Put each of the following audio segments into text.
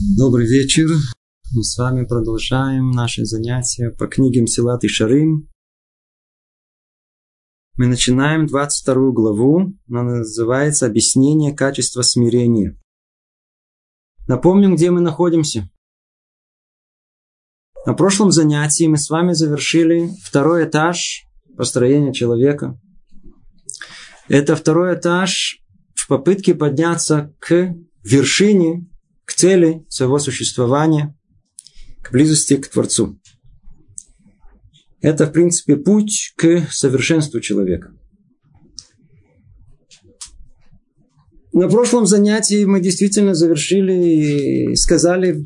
Добрый вечер. Мы с вами продолжаем наши занятия по книгам Силат и Шарим. Мы начинаем 22 главу. Она называется «Объяснение качества смирения». Напомним, где мы находимся. На прошлом занятии мы с вами завершили второй этаж построения человека. Это второй этаж в попытке подняться к вершине к цели своего существования, к близости к Творцу. Это, в принципе, путь к совершенству человека. На прошлом занятии мы действительно завершили и сказали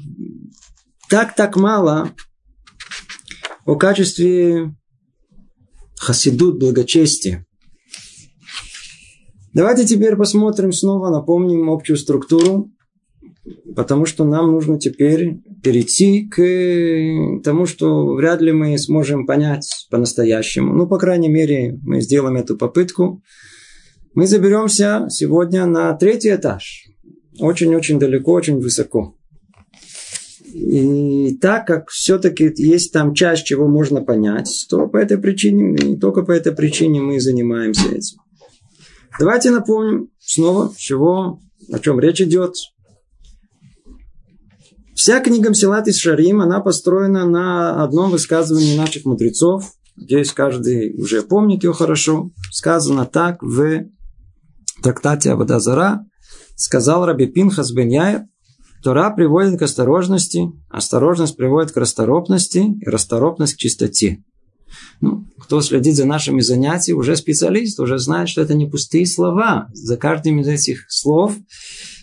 так-так мало о качестве хасидут, благочестия. Давайте теперь посмотрим снова, напомним общую структуру Потому что нам нужно теперь перейти к тому, что вряд ли мы сможем понять по-настоящему. Ну, по крайней мере, мы сделаем эту попытку. Мы заберемся сегодня на третий этаж. Очень-очень далеко, очень высоко. И так как все-таки есть там часть, чего можно понять, то по этой причине, и только по этой причине мы занимаемся этим. Давайте напомним снова, чего, о чем речь идет. Вся книга Мсилат из Шарим, она построена на одном высказывании наших мудрецов. Здесь каждый уже помнит ее хорошо. Сказано так в трактате Абадазара. Сказал Раби Пинхас бен Яир, Тора приводит к осторожности, осторожность приводит к расторопности, и расторопность к чистоте. Ну, кто следит за нашими занятиями, уже специалист, уже знает, что это не пустые слова. За каждым из этих слов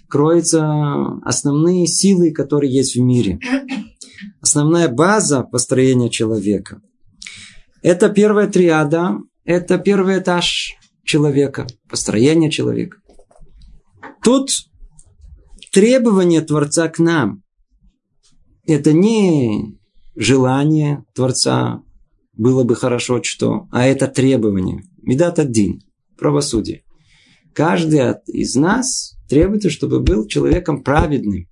кроются основные силы, которые есть в мире. Основная база построения человека. Это первая триада, это первый этаж человека, построение человека. Тут требование Творца к нам. Это не желание Творца, было бы хорошо что, а это требование. Медат один, правосудие. Каждый из нас требуется, чтобы был человеком праведным.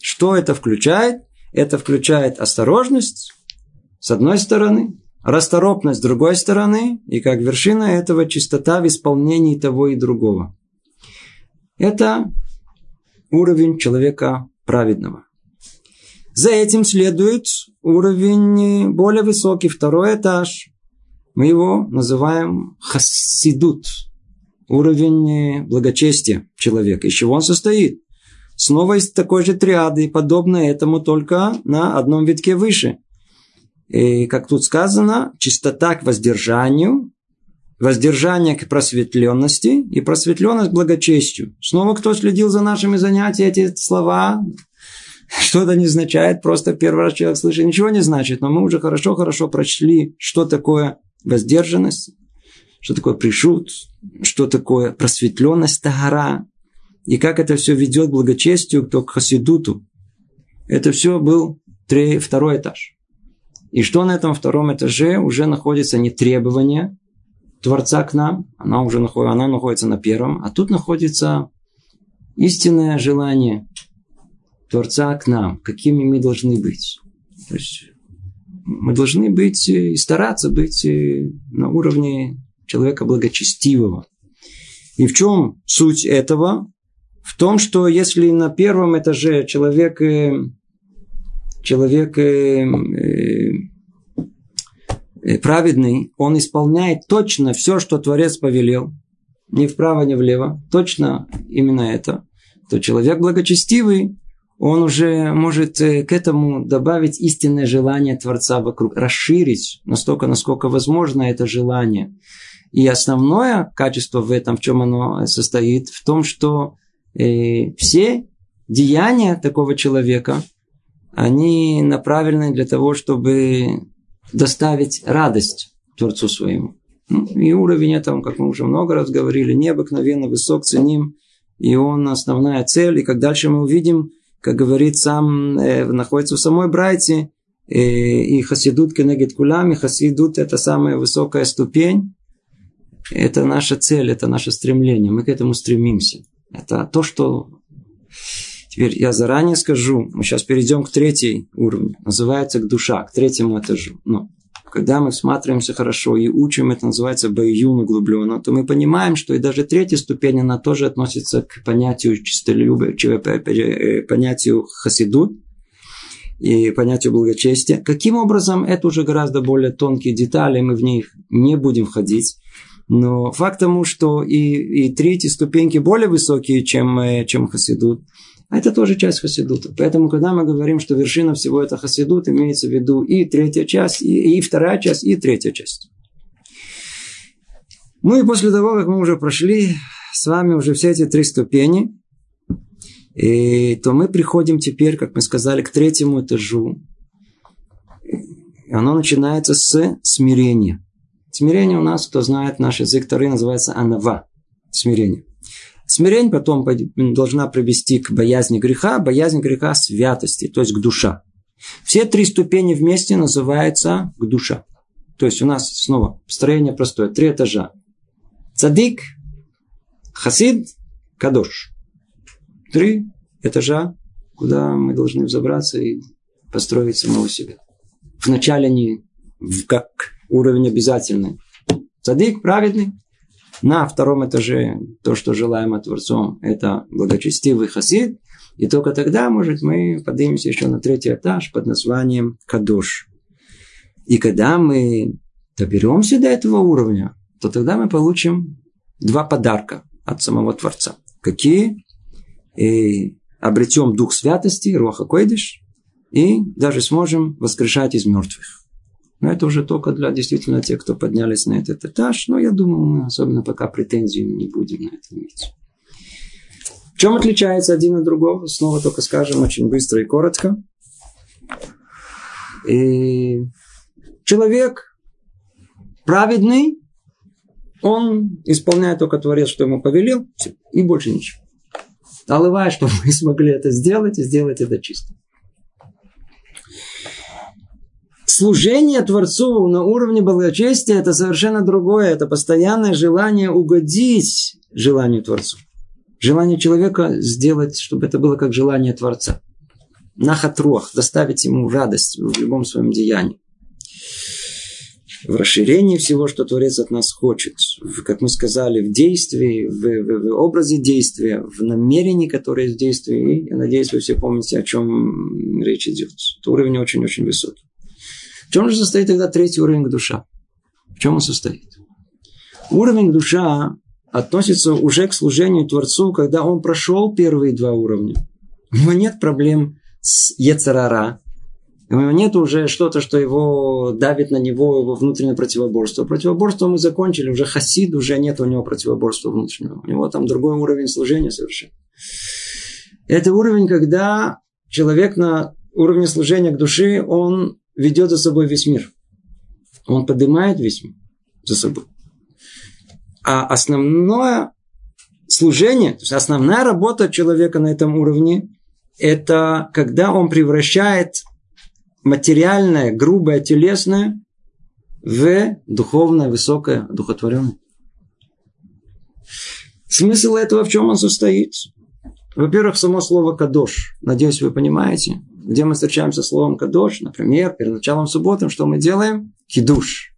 Что это включает? Это включает осторожность, с одной стороны, расторопность с другой стороны, и как вершина этого чистота в исполнении того и другого. Это уровень человека праведного. За этим следует уровень более высокий, второй этаж. Мы его называем хасидут, уровень благочестия человека. Из чего он состоит? Снова из такой же триады, подобно этому, только на одном витке выше. И, как тут сказано, чистота к воздержанию, воздержание к просветленности и просветленность к благочестию. Снова кто следил за нашими занятиями, эти слова, что это не означает, просто первый раз человек слышит, ничего не значит, но мы уже хорошо-хорошо прочли, что такое воздержанность, что такое пришут, что такое просветленность Тагара, и как это все ведет к благочестию, к хасидуту. Это все был второй этаж. И что на этом втором этаже уже находится не требование Творца к нам, она уже находится, она находится на первом, а тут находится истинное желание Творца к нам, какими мы должны быть. То есть мы должны быть и стараться быть на уровне человека благочестивого. И в чем суть этого? В том, что если на первом этаже человек, э, человек э, э, праведный, он исполняет точно все, что Творец повелел, ни вправо, ни влево, точно именно это, то человек благочестивый, он уже может к этому добавить истинное желание Творца вокруг, расширить настолько, насколько возможно это желание. И основное качество в этом, в чем оно состоит, в том, что э, все деяния такого человека, они направлены для того, чтобы доставить радость Творцу своему. Ну, и уровень этого, как мы уже много раз говорили, необыкновенно высок, ценим, и он основная цель. И как дальше мы увидим, как говорит сам, э, находится в самой Брайте, э, и хасидут кенегет кулам, и хасидут это самая высокая ступень, это наша цель, это наше стремление. Мы к этому стремимся. Это то, что Теперь я заранее скажу, мы сейчас перейдем к третьей уровню, называется к душа, к третьему этажу. Но когда мы всматриваемся хорошо и учим, это называется баюн углубленно, то мы понимаем, что и даже третья ступень, она тоже относится к понятию чистолюбия, э, понятию хасидут, и понятию благочестия. Каким образом, это уже гораздо более тонкие детали, мы в них не будем входить. Но факт тому, что и, и третьи ступеньки более высокие, чем, э, чем хасидут, а это тоже часть хасидута. Поэтому, когда мы говорим, что вершина всего это хасидут, имеется в виду и третья часть, и, и вторая часть, и третья часть. Ну и после того, как мы уже прошли с вами уже все эти три ступени, и, то мы приходим теперь, как мы сказали, к третьему этажу. И оно начинается с смирения. Смирение у нас, кто знает наш язык Тары, называется анава. Смирение. Смирение потом должна привести к боязни греха, боязнь греха святости, то есть к душа. Все три ступени вместе называются к душа. То есть у нас снова строение простое, три этажа. Цадик, хасид, кадош. Три этажа, куда мы должны взобраться и построить самого себя. Вначале не как уровень обязательный. Цадик праведный, на втором этаже то, что желаем от Творцом, это благочестивый хасид. И только тогда, может, мы поднимемся еще на третий этаж под названием Кадош. И когда мы доберемся до этого уровня, то тогда мы получим два подарка от самого Творца. Какие? И обретем дух святости, Роха Койдыш, и даже сможем воскрешать из мертвых. Но это уже только для действительно тех, кто поднялись на этот этаж. Но я думаю, мы особенно пока претензий не будем на это иметь. В чем отличается один от другого? Снова только скажем очень быстро и коротко. И человек праведный, он исполняет только Творец, что ему повелел, и больше ничего. Алывая, что мы смогли это сделать, и сделать это чисто. Служение Творцу на уровне благочестия – это совершенно другое. Это постоянное желание угодить желанию Творцу. Желание человека сделать, чтобы это было как желание Творца. Нахатруах, доставить ему радость в любом своем деянии. В расширении всего, что Творец от нас хочет. В, как мы сказали, в действии, в, в, в образе действия, в намерении, которое в действии. И я надеюсь, вы все помните, о чем речь идет. Это уровень очень-очень высокий. Чем же состоит тогда третий уровень душа? В чем он состоит? Уровень душа относится уже к служению Творцу, когда он прошел первые два уровня. У него нет проблем с Ецарара. У него нет уже что-то, что его давит на него, его внутреннее противоборство. Противоборство мы закончили, уже хасид, уже нет у него противоборства внутреннего. У него там другой уровень служения совершенно. Это уровень, когда человек на уровне служения к душе, он ведет за собой весь мир. Он поднимает весь мир за собой. А основное служение, то есть основная работа человека на этом уровне, это когда он превращает материальное, грубое, телесное в духовное, высокое, духотворенное. Смысл этого в чем он состоит? Во-первых, само слово «кадош». Надеюсь, вы понимаете где мы встречаемся словом кадош, например, перед началом субботы, что мы делаем? Кидуш.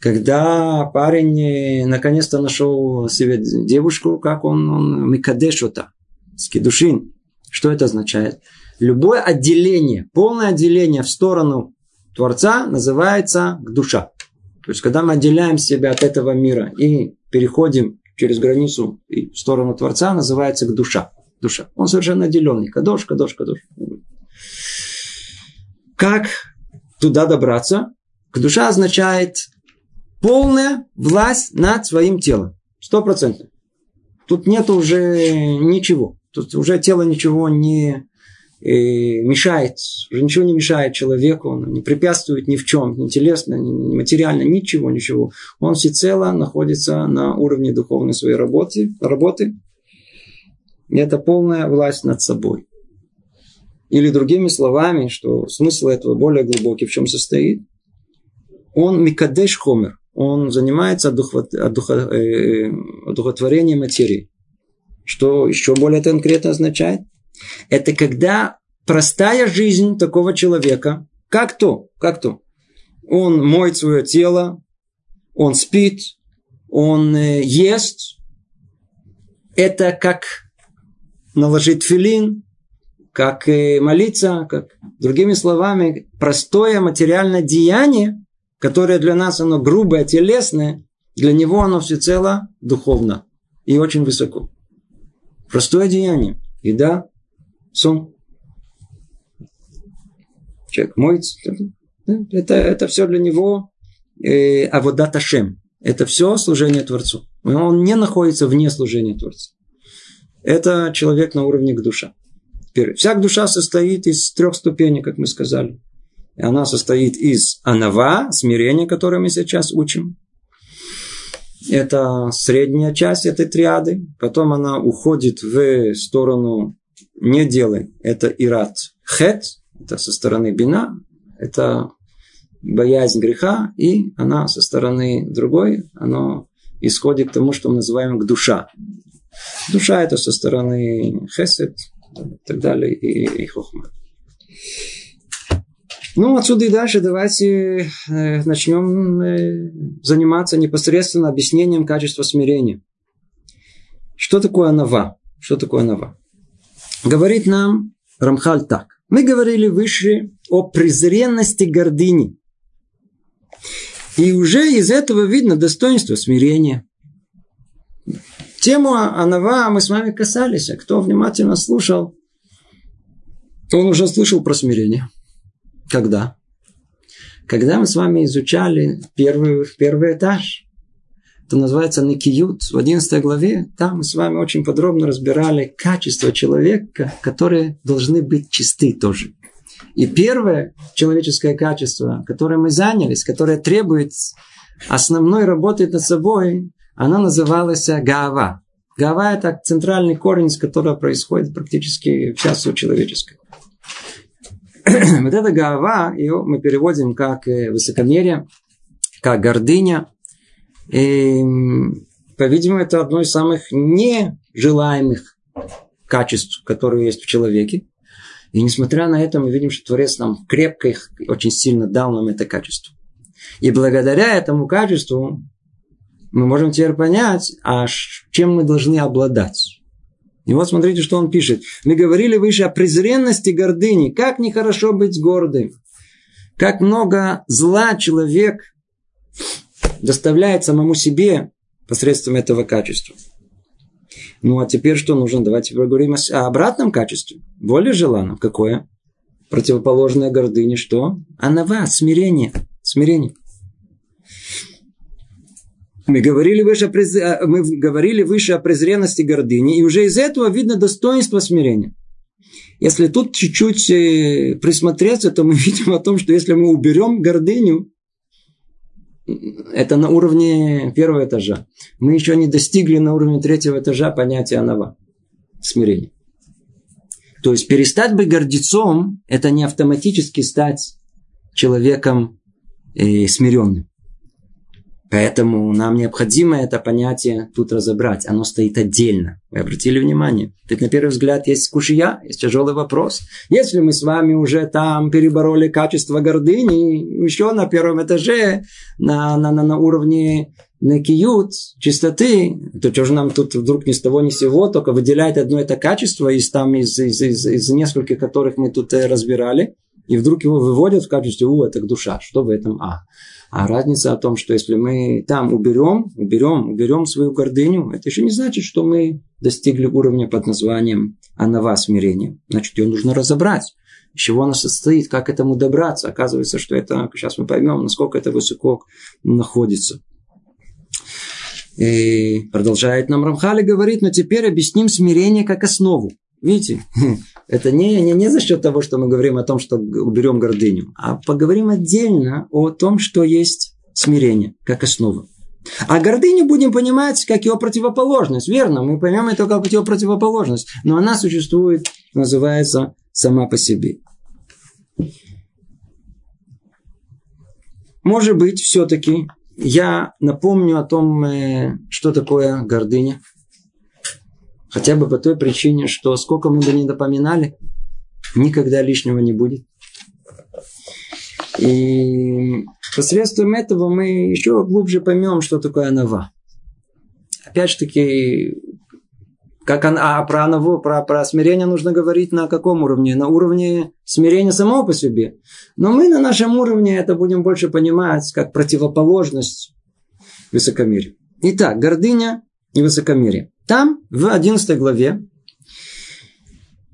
Когда парень наконец-то нашел себе девушку, как он, он микадешота, скидушин. Что это означает? Любое отделение, полное отделение в сторону Творца называется душа. То есть, когда мы отделяем себя от этого мира и переходим через границу в сторону Творца, называется душа душа. Он совершенно отделенный. Кадош, кадош, кадош. Как туда добраться? К душа означает полная власть над своим телом. Стопроцентно. Тут нет уже ничего. Тут уже тело ничего не э, мешает, уже ничего не мешает человеку, он не препятствует ни в чем, ни телесно, ни материально, ничего, ничего. Он всецело находится на уровне духовной своей работы, работы это полная власть над собой. Или другими словами, что смысл этого более глубокий, в чем состоит? Он микадеш хомер, он занимается одухотворением материи. Что еще более конкретно означает? Это когда простая жизнь такого человека, как то, как то, он моет свое тело, он спит, он э, ест. Это как наложить филин, как э, молиться, как другими словами, простое материальное деяние, которое для нас оно грубое, телесное, для него оно всецело духовно и очень высоко. Простое деяние. Еда, сон. Человек моется. Это, это все для него э, аводат Ашем. Это все служение Творцу. Он не находится вне служения Творцу. Это человек на уровне к душа. Теперь, вся душа состоит из трех ступеней, как мы сказали. И она состоит из анава, смирения, которое мы сейчас учим. Это средняя часть этой триады. Потом она уходит в сторону не делай. Это ират хет. Это со стороны бина. Это боязнь греха. И она со стороны другой. Она исходит к тому, что мы называем к душа. Душа это со стороны хесед и так далее, и, и хохма. Ну, отсюда и дальше давайте э, начнем э, заниматься непосредственно объяснением качества смирения. Что такое анава? Что такое анава? Говорит нам Рамхаль так. Мы говорили выше о презренности гордыни. И уже из этого видно достоинство смирения. Тему Анава мы с вами касались. А кто внимательно слушал, он уже слышал про смирение. Когда? Когда мы с вами изучали первый, первый этаж, это называется Никиют, в 11 главе, там мы с вами очень подробно разбирали качества человека, которые должны быть чисты тоже. И первое человеческое качество, которое мы занялись, которое требует основной работы над собой, она называлась Гава. Гава – это центральный корень, с которого происходит практически вся суть человеческая. вот эта Гава, ее мы переводим как э, высокомерие, как гордыня. И, по-видимому, это одно из самых нежелаемых качеств, которые есть в человеке. И несмотря на это, мы видим, что Творец нам крепко их очень сильно дал нам это качество. И благодаря этому качеству мы можем теперь понять, а чем мы должны обладать. И вот смотрите, что он пишет. Мы говорили выше о презренности гордыни. Как нехорошо быть гордым. Как много зла человек доставляет самому себе посредством этого качества. Ну, а теперь что нужно? Давайте поговорим о обратном качестве. Более желанном. Какое? Противоположное гордыне. Что? Анава, смирение. Смирение. Мы говорили, выше о през... А, мы говорили выше о презренности гордыни, и уже из этого видно достоинство смирения. Если тут чуть-чуть э, присмотреться, то мы видим о том, что если мы уберем гордыню, это на уровне первого этажа. Мы еще не достигли на уровне третьего этажа понятия анава, смирения. То есть перестать быть гордецом, это не автоматически стать человеком э, смиренным. Поэтому нам необходимо это понятие тут разобрать. Оно стоит отдельно. Вы обратили внимание? Тут на первый взгляд есть кушия, есть тяжелый вопрос. Если мы с вами уже там перебороли качество гордыни, еще на первом этаже, на, на, на, на уровне накиют, чистоты, то что же нам тут вдруг ни с того ни с сего только выделяет одно это качество из, там, из, из, из, из нескольких, которых мы тут э, разбирали, и вдруг его выводят в качестве, у, это душа, что в этом, а. А разница о том, что если мы там уберем, уберем, уберем свою гордыню, это еще не значит, что мы достигли уровня под названием анава смирения. Значит, ее нужно разобрать. Из чего она состоит, как к этому добраться. Оказывается, что это, сейчас мы поймем, насколько это высоко находится. И продолжает нам Рамхали говорит, но теперь объясним смирение как основу. Видите, это не, не, не за счет того, что мы говорим о том, что уберем гордыню, а поговорим отдельно о том, что есть смирение как основа. А гордыню будем понимать как его противоположность. Верно, мы поймем это как его противоположность. Но она существует, называется сама по себе. Может быть, все-таки я напомню о том, э, что такое гордыня. Хотя бы по той причине, что сколько мы бы не допоминали, никогда лишнего не будет. И посредством этого мы еще глубже поймем, что такое анава. Опять же таки, как она, а про анаву, про, про смирение нужно говорить на каком уровне? На уровне смирения самого по себе. Но мы на нашем уровне это будем больше понимать как противоположность высокомерию. Итак, гордыня и высокомерие. Там, в 11 главе,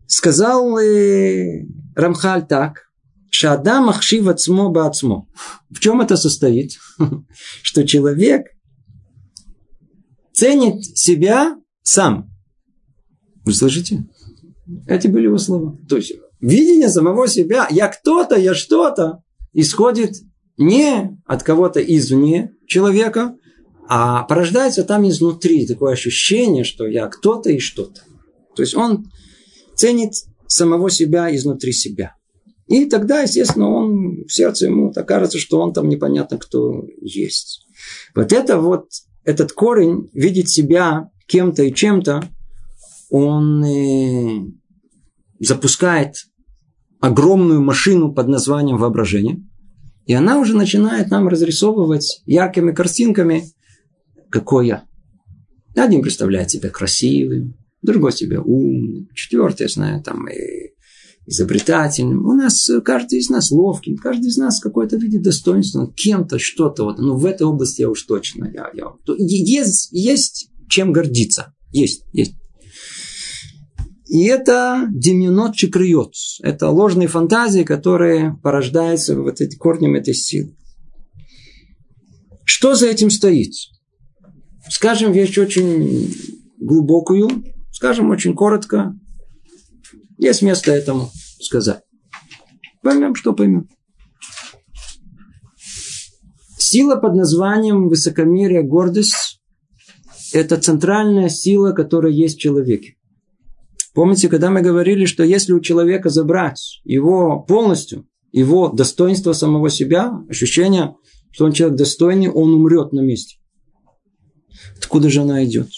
сказал э, Рамхаль так, Шадам ахшив ацмо баацмо. В чем это состоит? Что человек ценит себя сам. Вы слышите? Эти были его слова. То есть, видение самого себя, я кто-то, я что-то, исходит не от кого-то извне человека, а порождается там изнутри такое ощущение, что я кто-то и что-то. То есть он ценит самого себя изнутри себя. И тогда, естественно, он в сердце ему так кажется, что он там непонятно кто есть. Вот это вот, этот корень, видеть себя кем-то и чем-то, он э, запускает огромную машину под названием воображение. И она уже начинает нам разрисовывать яркими картинками, какой я. Один представляет себя красивым, другой себя умным, четвертый, я знаю, там, и изобретательным. У нас каждый из нас ловким, каждый из нас какой-то видит достоинство, кем-то, что-то. Вот. Ну, в этой области я уж точно. Я, я, есть, есть чем гордиться. Есть, есть. И это деминот чекриот. Это ложные фантазии, которые порождаются вот этим корнем этой силы. Что за этим стоит? Скажем вещь очень глубокую, скажем очень коротко. Есть место этому сказать. Поймем, что поймем. Сила под названием высокомерие, гордость – это центральная сила, которая есть в человеке. Помните, когда мы говорили, что если у человека забрать его полностью, его достоинство самого себя, ощущение, что он человек достойный, он умрет на месте. Откуда же она идет?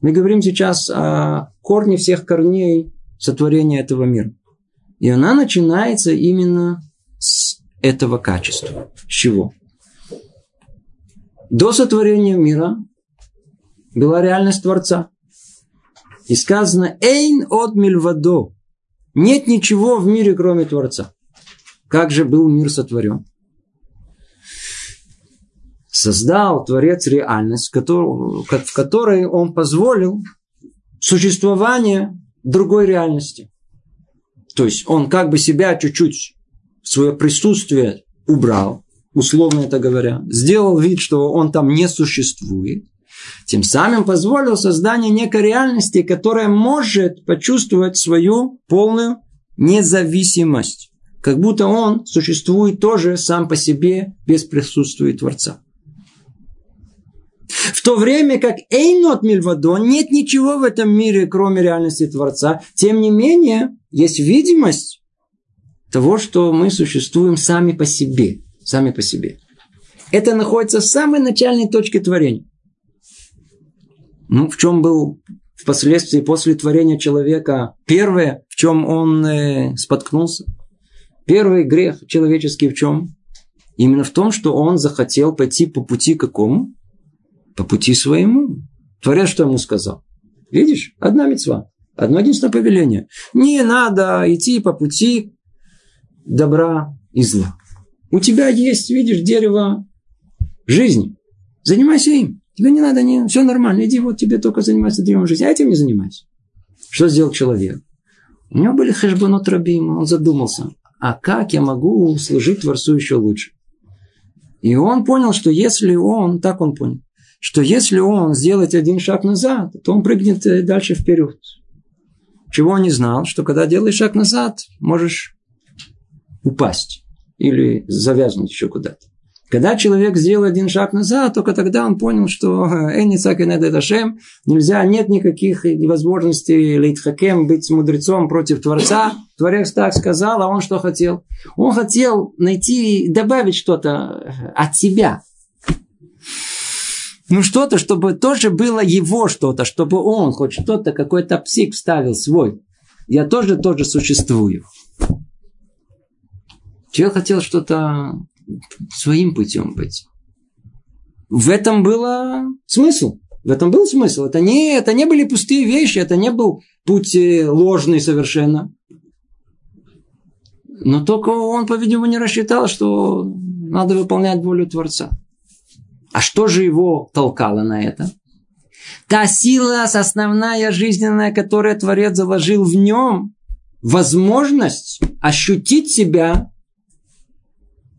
Мы говорим сейчас о корне всех корней сотворения этого мира. И она начинается именно с этого качества. С чего? До сотворения мира была реальность Творца. И сказано «Эйн от мильвадо». Нет ничего в мире, кроме Творца. Как же был мир сотворен? Создал Творец реальность, в которой он позволил существование другой реальности. То есть он как бы себя чуть-чуть, свое присутствие убрал, условно это говоря, сделал вид, что он там не существует, тем самым позволил создание некой реальности, которая может почувствовать свою полную независимость. Как будто он существует тоже сам по себе без присутствия Творца. В то время как Эйнот Мильвадо нет ничего в этом мире, кроме реальности Творца. Тем не менее, есть видимость того, что мы существуем сами по себе. Сами по себе. Это находится в самой начальной точке творения. Ну, в чем был впоследствии после творения человека первое, в чем он э, споткнулся? Первый грех человеческий в чем? Именно в том, что он захотел пойти по пути какому? По пути своему. Творец что ему сказал? Видишь, одна мецва, одно единственное повеление. Не надо идти по пути добра и зла. У тебя есть, видишь, дерево жизни. Занимайся им. Тебе не надо, не, все нормально, иди, вот тебе только заниматься древом жизни, а этим не занимайся. Что сделал человек? У него были хэшбанот рабим, он задумался, а как я могу служить Творцу еще лучше? И он понял, что если он, так он понял, что если он сделает один шаг назад, то он прыгнет дальше вперед. Чего он не знал, что когда делаешь шаг назад, можешь упасть или завязнуть еще куда-то. Когда человек сделал один шаг назад, только тогда он понял, что Эницак и Недедашем нельзя, нет никаких возможностей Лейтхакем быть мудрецом против Творца. Творец так сказал, а он что хотел? Он хотел найти, добавить что-то от себя. Ну что-то, чтобы тоже было его что-то, чтобы он хоть что-то, какой-то псих вставил свой. Я тоже тоже существую. Человек хотел что-то своим путем быть. В этом было смысл. В этом был смысл. Это не, это не были пустые вещи, это не был путь э, ложный совершенно. Но только он, по-видимому, не рассчитал, что надо выполнять волю Творца. А что же его толкало на это? Та сила основная жизненная, которую Творец заложил в нем, возможность ощутить себя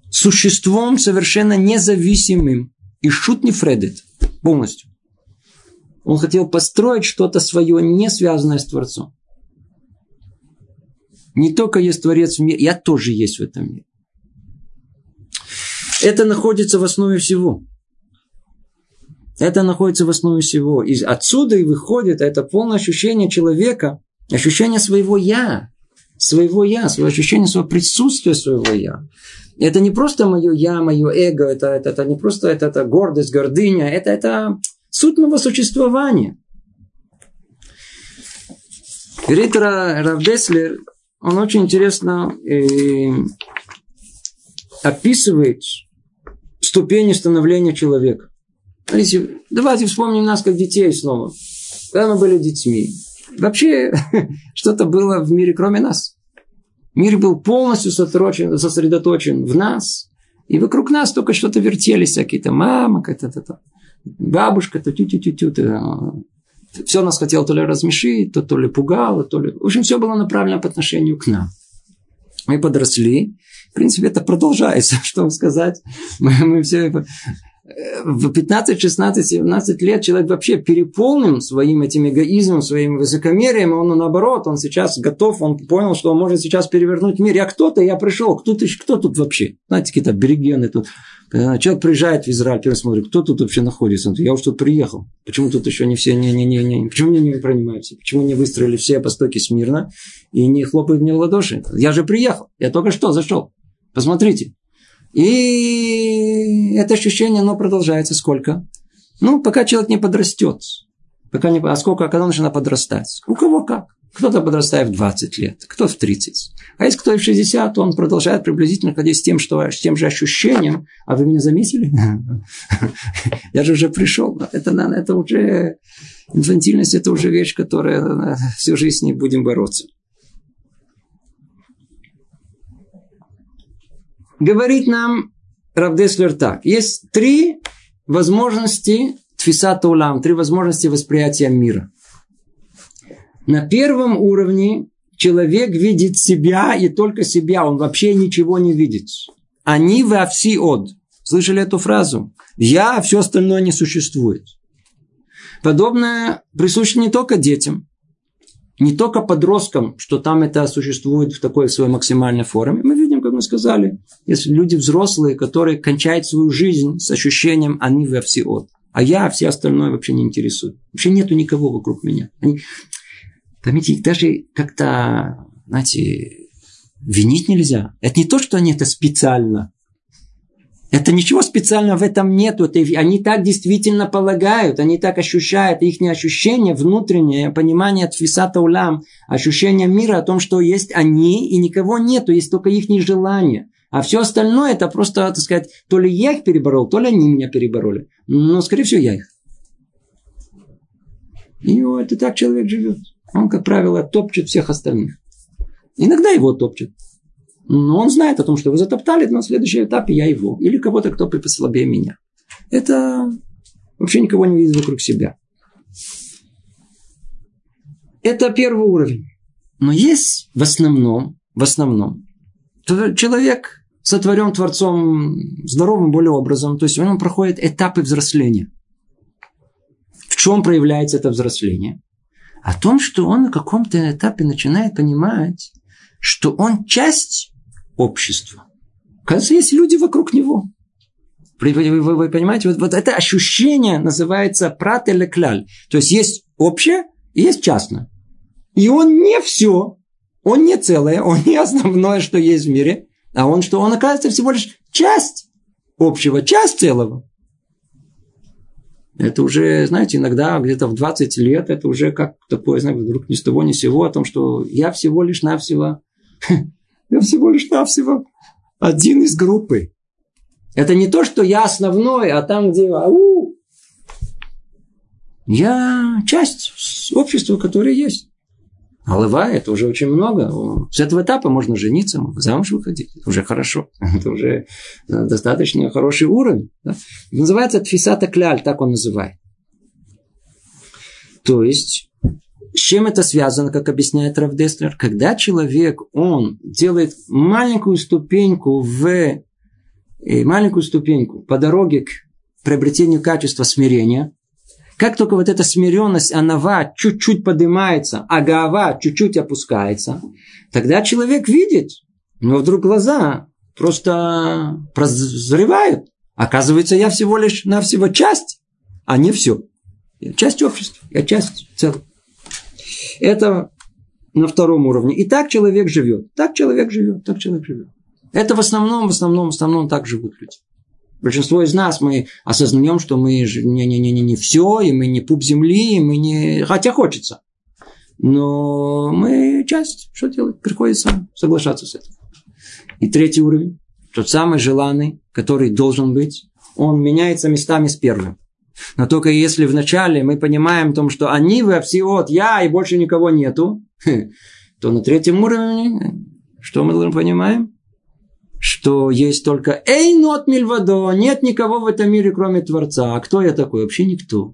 существом совершенно независимым. И шут не фредит полностью. Он хотел построить что-то свое, не связанное с Творцом. Не только есть Творец в мире, я тоже есть в этом мире. Это находится в основе всего. Это находится в основе всего. И отсюда и выходит это полное ощущение человека, ощущение своего «я», своего «я», свое ощущение своего присутствия своего «я». Это не просто мое «я», мое эго, это, это, это не просто это, это гордость, гордыня, это, это суть моего существования. Ритер Равдеслер он очень интересно э, описывает ступени становления человека. Смотрите, давайте вспомним нас как детей снова. Когда мы были детьми. Вообще что-то было в мире кроме нас. Мир был полностью сосредоточен в нас. И вокруг нас только что-то вертелись всякие-то мама, какая-то бабушка, то тю-тю-тю-тю, все нас хотел то ли размешить, то, то ли пугало, то ли... В общем, все было направлено по отношению к нам. Мы подросли. В принципе, это продолжается, что вам сказать. Мы, мы все в 15, 16, 17 лет человек вообще переполнен своим этим эгоизмом, своим высокомерием, он наоборот, он сейчас готов, он понял, что он может сейчас перевернуть мир. Я кто-то, я пришел, кто, ты, кто тут вообще? Знаете, какие-то аборигены тут. Человек приезжает в Израиль, первый смотрит, кто тут вообще находится? Он говорит, я уж тут приехал. Почему тут еще не все, не, не, почему меня не принимают все? Почему не выстроили все постоки смирно и не хлопают мне в ладоши? Я же приехал, я только что зашел. Посмотрите, и это ощущение, оно продолжается сколько? Ну, пока человек не подрастет. Пока не, а сколько, когда начинает подрастать? У кого как? Кто-то подрастает в 20 лет, кто в 30. А если кто в 60, то он продолжает приблизительно ходить с тем, что, с тем же ощущением. А вы меня заметили? Я же уже пришел. Это, это уже инфантильность, это уже вещь, которая всю жизнь не будем бороться. Говорит нам Равдеслер так. Есть три возможности тфисата улам, три возможности восприятия мира. На первом уровне человек видит себя и только себя, он вообще ничего не видит. Они во все от. Слышали эту фразу? Я, а все остальное не существует. Подобное присуще не только детям, не только подросткам, что там это существует в такой своей максимальной форме. Мы видим, как мы сказали, если люди взрослые, которые кончают свою жизнь с ощущением «они во все от». А я, а все остальное вообще не интересует. Вообще нету никого вокруг меня. Они, поймите, их даже как-то, знаете, винить нельзя. Это не то, что они это специально это ничего специального в этом нету. Это, они так действительно полагают, они так ощущают. Их ощущение внутреннее, понимание от фисата улам, ощущение мира о том, что есть они и никого нету, есть только их желание. А все остальное это просто, так сказать, то ли я их переборол, то ли они меня перебороли. Но, скорее всего, я их. И вот, и так человек живет. Он, как правило, топчет всех остальных. Иногда его топчет. Но он знает о том, что вы затоптали, на следующем этапе я его. Или кого-то, кто послабее меня. Это вообще никого не видит вокруг себя. Это первый уровень. Но есть в основном, в основном, человек сотворен Творцом здоровым более образом, то есть он проходит этапы взросления. В чем проявляется это взросление? О том, что он на каком-то этапе начинает понимать, что он часть общества. Кажется, есть люди вокруг него. Вы, вы, вы, вы понимаете, вот, вот это ощущение называется прат или кляль. То есть есть общее и есть частное. И он не все, он не целое, он не основное, что есть в мире, а он что? Он оказывается всего лишь часть общего, часть целого. Это уже, знаете, иногда где-то в 20 лет это уже как такое, знаете, вдруг ни с того ни с сего о том, что я всего лишь навсего, я всего лишь навсего один из группы. Это не то, что я основной, а там, где ау, я часть общества, которое есть. Голова – это уже очень много. С этого этапа можно жениться, замуж выходить. Это уже хорошо. Это уже э, достаточно хороший уровень. Называется тфисата кляль, так он называет. То есть, с чем это связано, как объясняет Равдеслер? Когда человек, он делает маленькую ступеньку в э, маленькую ступеньку по дороге к приобретению качества смирения, как только вот эта смиренность, анава чуть-чуть поднимается, а гава чуть-чуть опускается, тогда человек видит, но вдруг глаза просто прозревают. Оказывается, я всего лишь навсего часть, а не все. Я часть общества, я часть целого. Это на втором уровне. И так человек живет. Так человек живет, так человек живет. Это в основном, в основном, в основном так живут люди. Большинство из нас мы осознаем, что мы не, не, не, не, не все, и мы не пуп земли, и мы не... Хотя хочется. Но мы часть, что делать? Приходится соглашаться с этим. И третий уровень, тот самый желанный, который должен быть, он меняется местами с первым. Но только если вначале мы понимаем том, что они вы все от я и больше никого нету, то на третьем уровне что мы понимаем? что есть только «Эй, нот мильвадо», нет никого в этом мире, кроме Творца. А кто я такой? Вообще никто.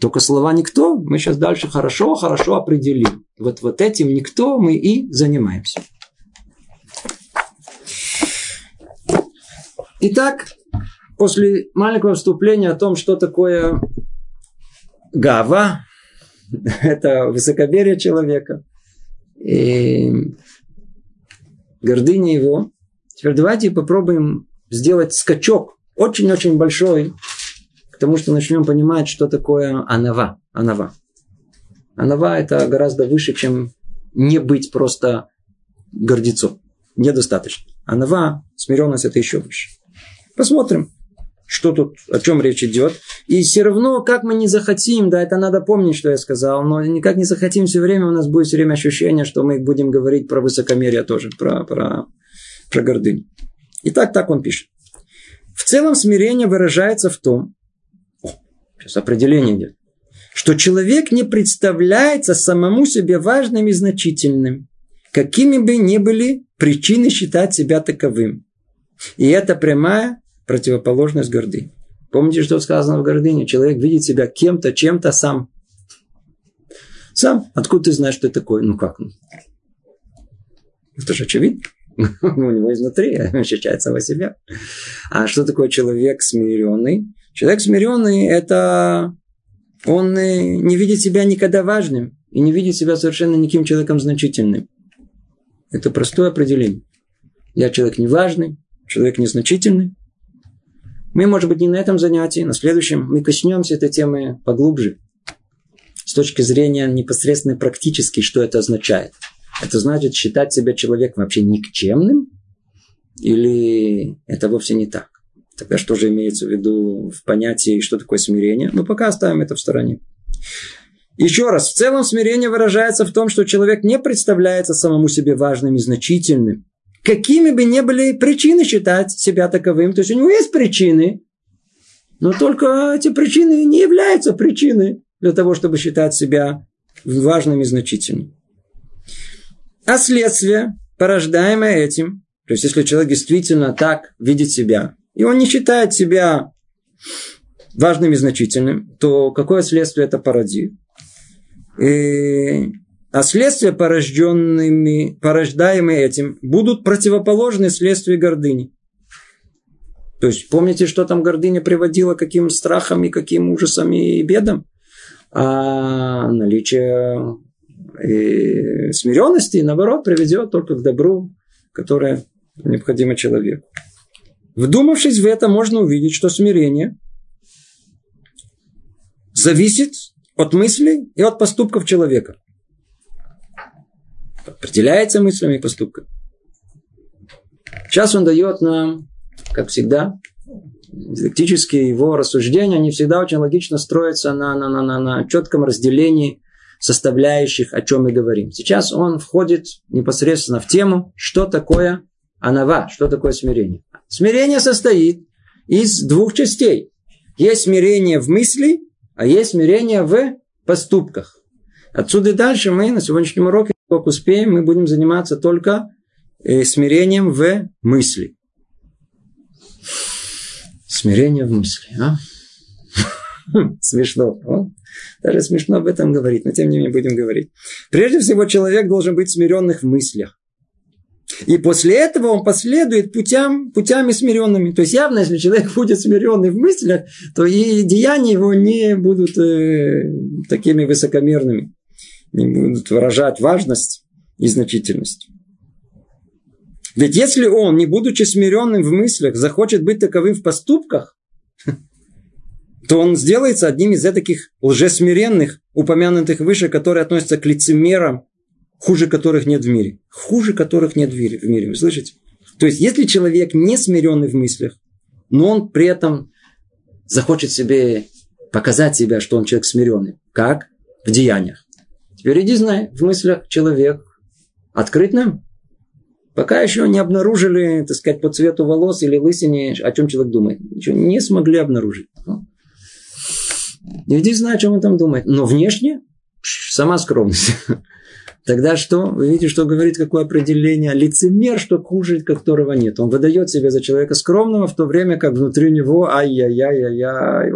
Только слова «никто» мы сейчас дальше хорошо, хорошо определим. Вот, вот этим «никто» мы и занимаемся. Итак, после маленького вступления о том, что такое гава, это высокомерие человека, и гордыня его. Теперь давайте попробуем сделать скачок очень-очень большой к тому, что начнем понимать, что такое анава. Анава. Анава это гораздо выше, чем не быть просто гордецом. Недостаточно. Анава, смиренность это еще выше. Посмотрим, что тут, о чем речь идет. И все равно, как мы не захотим, да, это надо помнить, что я сказал, но никак не захотим все время, у нас будет все время ощущение, что мы будем говорить про высокомерие тоже, про, про, про гордыню. Итак, так он пишет. В целом смирение выражается в том, о, сейчас определение идет, что человек не представляется самому себе важным и значительным, какими бы ни были причины считать себя таковым. И это прямая противоположность гордыни. Помните, что сказано в гордыне? Человек видит себя кем-то, чем-то сам. Сам. Откуда ты знаешь, что ты такой? Ну как? Это же очевидно. У него изнутри ощущает самого себя. А что такое человек смиренный? Человек смиренный – это он не видит себя никогда важным и не видит себя совершенно никаким человеком значительным. Это простое определение. Я человек неважный, человек незначительный, мы, может быть, не на этом занятии, на следующем мы коснемся этой темы поглубже. С точки зрения непосредственно практически, что это означает. Это значит считать себя человеком вообще никчемным? Или это вовсе не так? Тогда что же имеется в виду в понятии, что такое смирение? Но пока оставим это в стороне. Еще раз, в целом смирение выражается в том, что человек не представляется самому себе важным и значительным, какими бы ни были причины считать себя таковым. То есть у него есть причины, но только эти причины не являются причиной для того, чтобы считать себя важным и значительным. А следствие, порождаемое этим, то есть если человек действительно так видит себя, и он не считает себя важным и значительным, то какое следствие это породит? И а следствия, порожденными, порождаемые этим, будут противоположны следствию гордыни. То есть, помните, что там гордыня приводила, каким страхам и каким ужасам и бедам? А наличие и смиренности, наоборот, приведет только к добру, которое необходимо человеку. Вдумавшись в это, можно увидеть, что смирение зависит от мыслей и от поступков человека определяется мыслями и поступками. Сейчас он дает нам, как всегда, диалектические его рассуждения, они всегда очень логично строятся на, на, на, на, на четком разделении составляющих, о чем мы говорим. Сейчас он входит непосредственно в тему, что такое анава, что такое смирение. Смирение состоит из двух частей. Есть смирение в мысли, а есть смирение в поступках. Отсюда и дальше мы на сегодняшнем уроке, как успеем, мы будем заниматься только э, смирением в мысли. Смирение в мысли, а? Смешно. Даже смешно об этом говорить, но тем не менее будем говорить. Прежде всего, человек должен быть смиренных в мыслях. И после этого он последует путям, путями смиренными. То есть явно, если человек будет смиренный в мыслях, то и деяния его не будут э, такими высокомерными, не будут выражать важность и значительность. Ведь если он, не будучи смиренным в мыслях, захочет быть таковым в поступках, то он сделается одним из таких лжесмиренных, упомянутых выше, которые относятся к лицемерам, хуже которых нет в мире. Хуже которых нет в мире. В мире вы слышите? То есть, если человек не смиренный в мыслях, но он при этом захочет себе показать себя, что он человек смиренный. Как? В деяниях. Теперь иди знай, в мыслях человек открыт нам. Пока еще не обнаружили, так сказать, по цвету волос или лысине, о чем человек думает. Ничего не смогли обнаружить. Иди знай, о чем он там думает. Но внешне сама скромность. Тогда что? Вы видите, что говорит, какое определение? Лицемер, что хуже которого нет. Он выдает себя за человека скромного, в то время как внутри него ай-яй-яй-яй-яй,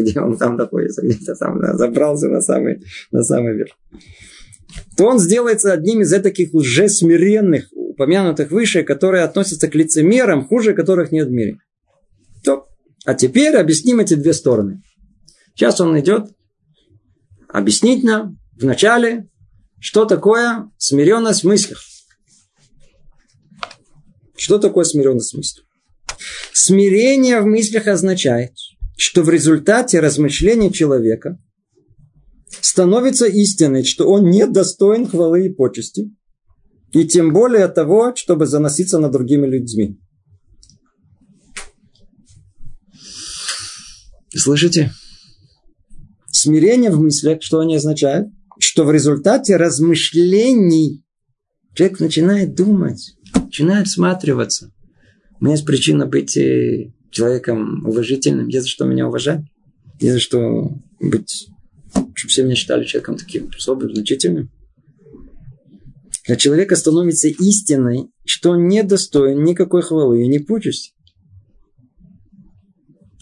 где он там находится, где-то там да, забрался на самый, на самый верх. То он сделается одним из таких уже смиренных, упомянутых выше, которые относятся к лицемерам, хуже которых нет в мире. То. А теперь объясним эти две стороны. Сейчас он идет объяснить нам вначале, что такое смиренность в мыслях. Что такое смиренность в мыслях? Смирение в мыслях означает, что в результате размышления человека становится истиной, что он не достоин хвалы и почести, и тем более того, чтобы заноситься над другими людьми. Слышите? Смирение в мыслях, что они означают? Что в результате размышлений человек начинает думать, начинает всматриваться. У меня есть причина быть э, человеком уважительным. Есть за что меня уважать. Есть за что быть, чтобы все меня считали человеком таким особым, значительным. Для человека становится истиной, что он не достоин никакой хвалы и ни почести.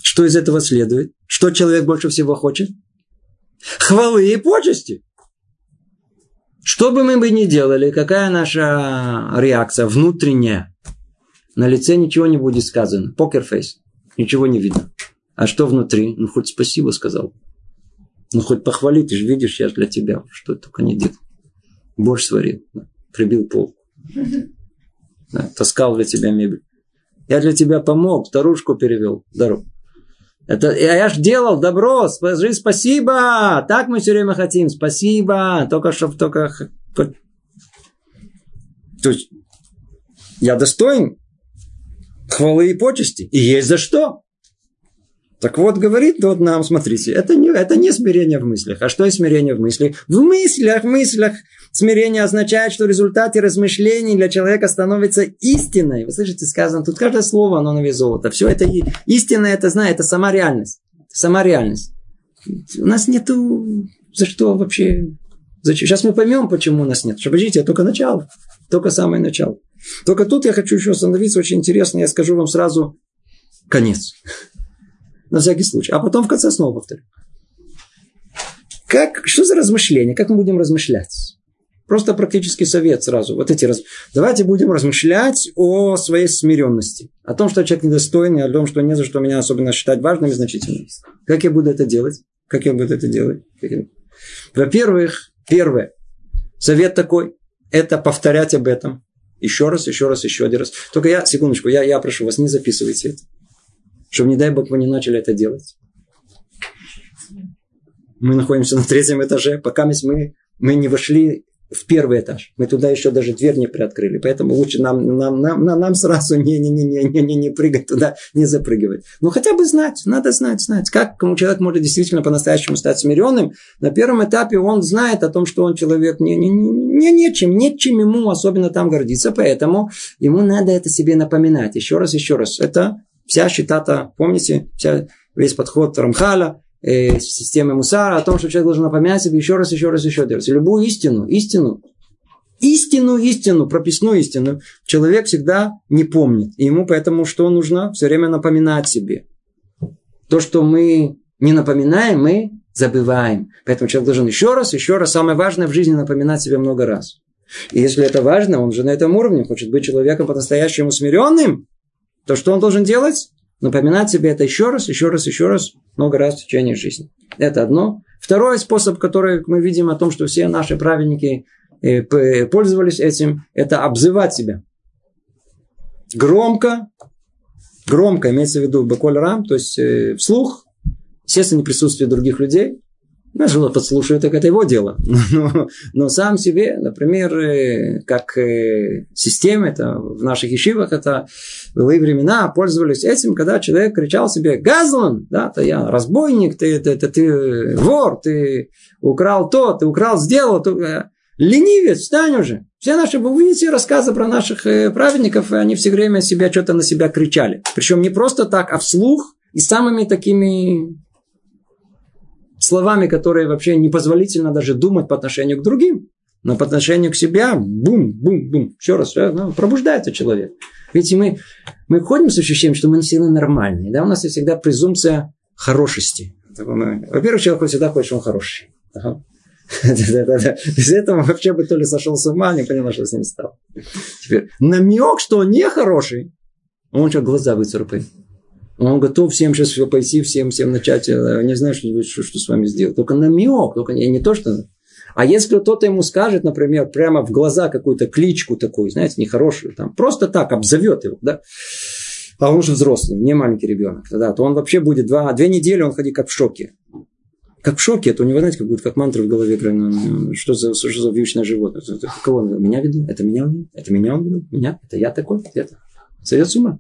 Что из этого следует? Что человек больше всего хочет? хвалы и почести. Что бы мы бы ни делали, какая наша реакция внутренняя, на лице ничего не будет сказано. Покерфейс. Ничего не видно. А что внутри? Ну, хоть спасибо сказал. Ну, хоть похвали, ты же видишь, я же для тебя. Что только не делал. Борщ сварил. Прибил пол. Да. Таскал для тебя мебель. Я для тебя помог, старушку перевел. Здорово. Это, я, ж делал добро, скажи спасибо. Так мы все время хотим. Спасибо. Только чтобы только... То есть, я достоин хвалы и почести. И есть за что. Так вот, говорит вот нам, смотрите, это не, это не смирение в мыслях. А что есть смирение в мыслях? В мыслях, в мыслях смирение означает, что в результате размышлений для человека становится истиной. Вы слышите, сказано, тут каждое слово, оно на вес золота. Все это истина, это знает, это сама реальность. Сама реальность. У нас нету за что вообще... Зачем? Сейчас мы поймем, почему у нас нет. Подождите, это только начало. Только самое начало. Только тут я хочу еще остановиться. Очень интересно. Я скажу вам сразу конец. На всякий случай. А потом в конце снова повторю. Как, что за размышления? Как мы будем размышлять? Просто практический совет сразу. Вот эти раз... Давайте будем размышлять о своей смиренности. О том, что человек недостойный, о том, что не за что меня особенно считать важным и значительным. Как я буду это делать? Как я буду это делать? Во-первых, первое. Совет такой. Это повторять об этом. Еще раз, еще раз, еще один раз. Только я, секундочку, я, я прошу вас, не записывайте это чтобы, не дай бог, вы не начали это делать. Мы находимся на третьем этаже, пока мы, мы не вошли в первый этаж. Мы туда еще даже дверь не приоткрыли. Поэтому лучше нам, нам, нам, нам, сразу не, не, не, не, не, не, не прыгать туда, не запрыгивать. Ну, хотя бы знать, надо знать, знать, как человек может действительно по-настоящему стать смиренным. На первом этапе он знает о том, что он человек не, не, не, не нечем, нечем ему особенно там гордиться. Поэтому ему надо это себе напоминать. Еще раз, еще раз. Это вся считата, помните, вся, весь подход Рамхаля, э, системы Мусара о том, что человек должен напоминать себе еще раз, еще раз, еще раз. Любую истину, истину, истину, истину, прописную истину человек всегда не помнит. И ему поэтому что нужно? Все время напоминать себе. То, что мы не напоминаем, мы забываем. Поэтому человек должен еще раз, еще раз, самое важное в жизни напоминать себе много раз. И если это важно, он же на этом уровне хочет быть человеком по-настоящему смиренным, то что он должен делать? Напоминать себе это еще раз, еще раз, еще раз, много раз в течение жизни. Это одно. Второй способ, который мы видим о том, что все наши праведники э, пользовались этим, это обзывать себя. Громко, громко, имеется в виду беколь рам, то есть э, вслух, естественно, не присутствие других людей, ну, что подслушивает, так это его дело. Но, но сам себе, например, э, как э, система, это в наших ешивах, это былые времена пользовались этим, когда человек кричал себе «Газлан!» да, «Ты я разбойник, ты, ты, ты, ты вор, ты украл то, ты украл, сделал, то, э, ленивец, встань уже!» Все наши, вы видите рассказы про наших праведников, они все время себя что-то на себя кричали. Причем не просто так, а вслух и самыми такими словами, которые вообще непозволительно даже думать по отношению к другим, но по отношению к себе, бум, бум, бум, еще раз, ну, пробуждается человек. Ведь мы, мы ходим с ощущением, что мы всегда нормальные, да, у нас есть всегда презумпция хорошести. Во-первых, человек всегда хочет, что он хороший. Ага. Без этого вообще бы то ли сошел с ума, не понял, что с ним стало. Теперь намек, что он не хороший, он что, глаза выцарапает. Он готов всем сейчас все пойти, всем, всем начать, э, не знаю, что, что, что с вами сделать. Только намек, только не, не то, что... А если кто-то ему скажет, например, прямо в глаза какую-то кличку такую, знаете, нехорошую, там, просто так обзовет его, да, а он же взрослый, не маленький ребенок, да, то он вообще будет два, две недели, он ходит как в шоке. Как в шоке, это у него, знаете, как будет как мантра в голове, что за, что за вьючное животное. Это, кого он Меня веду? Это меня он Это меня он веду? Меня? Это я такой? Это? Сойдет с ума?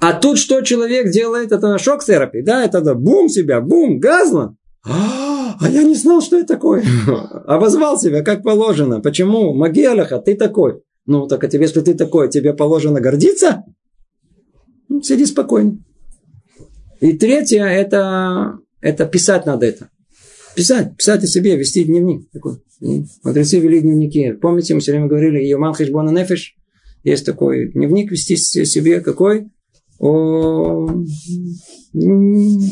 А тут что человек делает? Это шок-терапия, да? Это да, бум себя, бум, газлан. А, а я не знал, что это такое. Обозвал себя, как положено. Почему? Магиалаха, ты такой. Ну, так а тебе, если ты такой, тебе положено гордиться? Ну, сиди спокойно. И третье, это, это писать надо это. Писать, писать о себе, вести дневник. Такой. Мудрецы вели дневники. Помните, мы все время говорили, Йоман Хешбона Нефиш, есть такой дневник вести себе какой? О,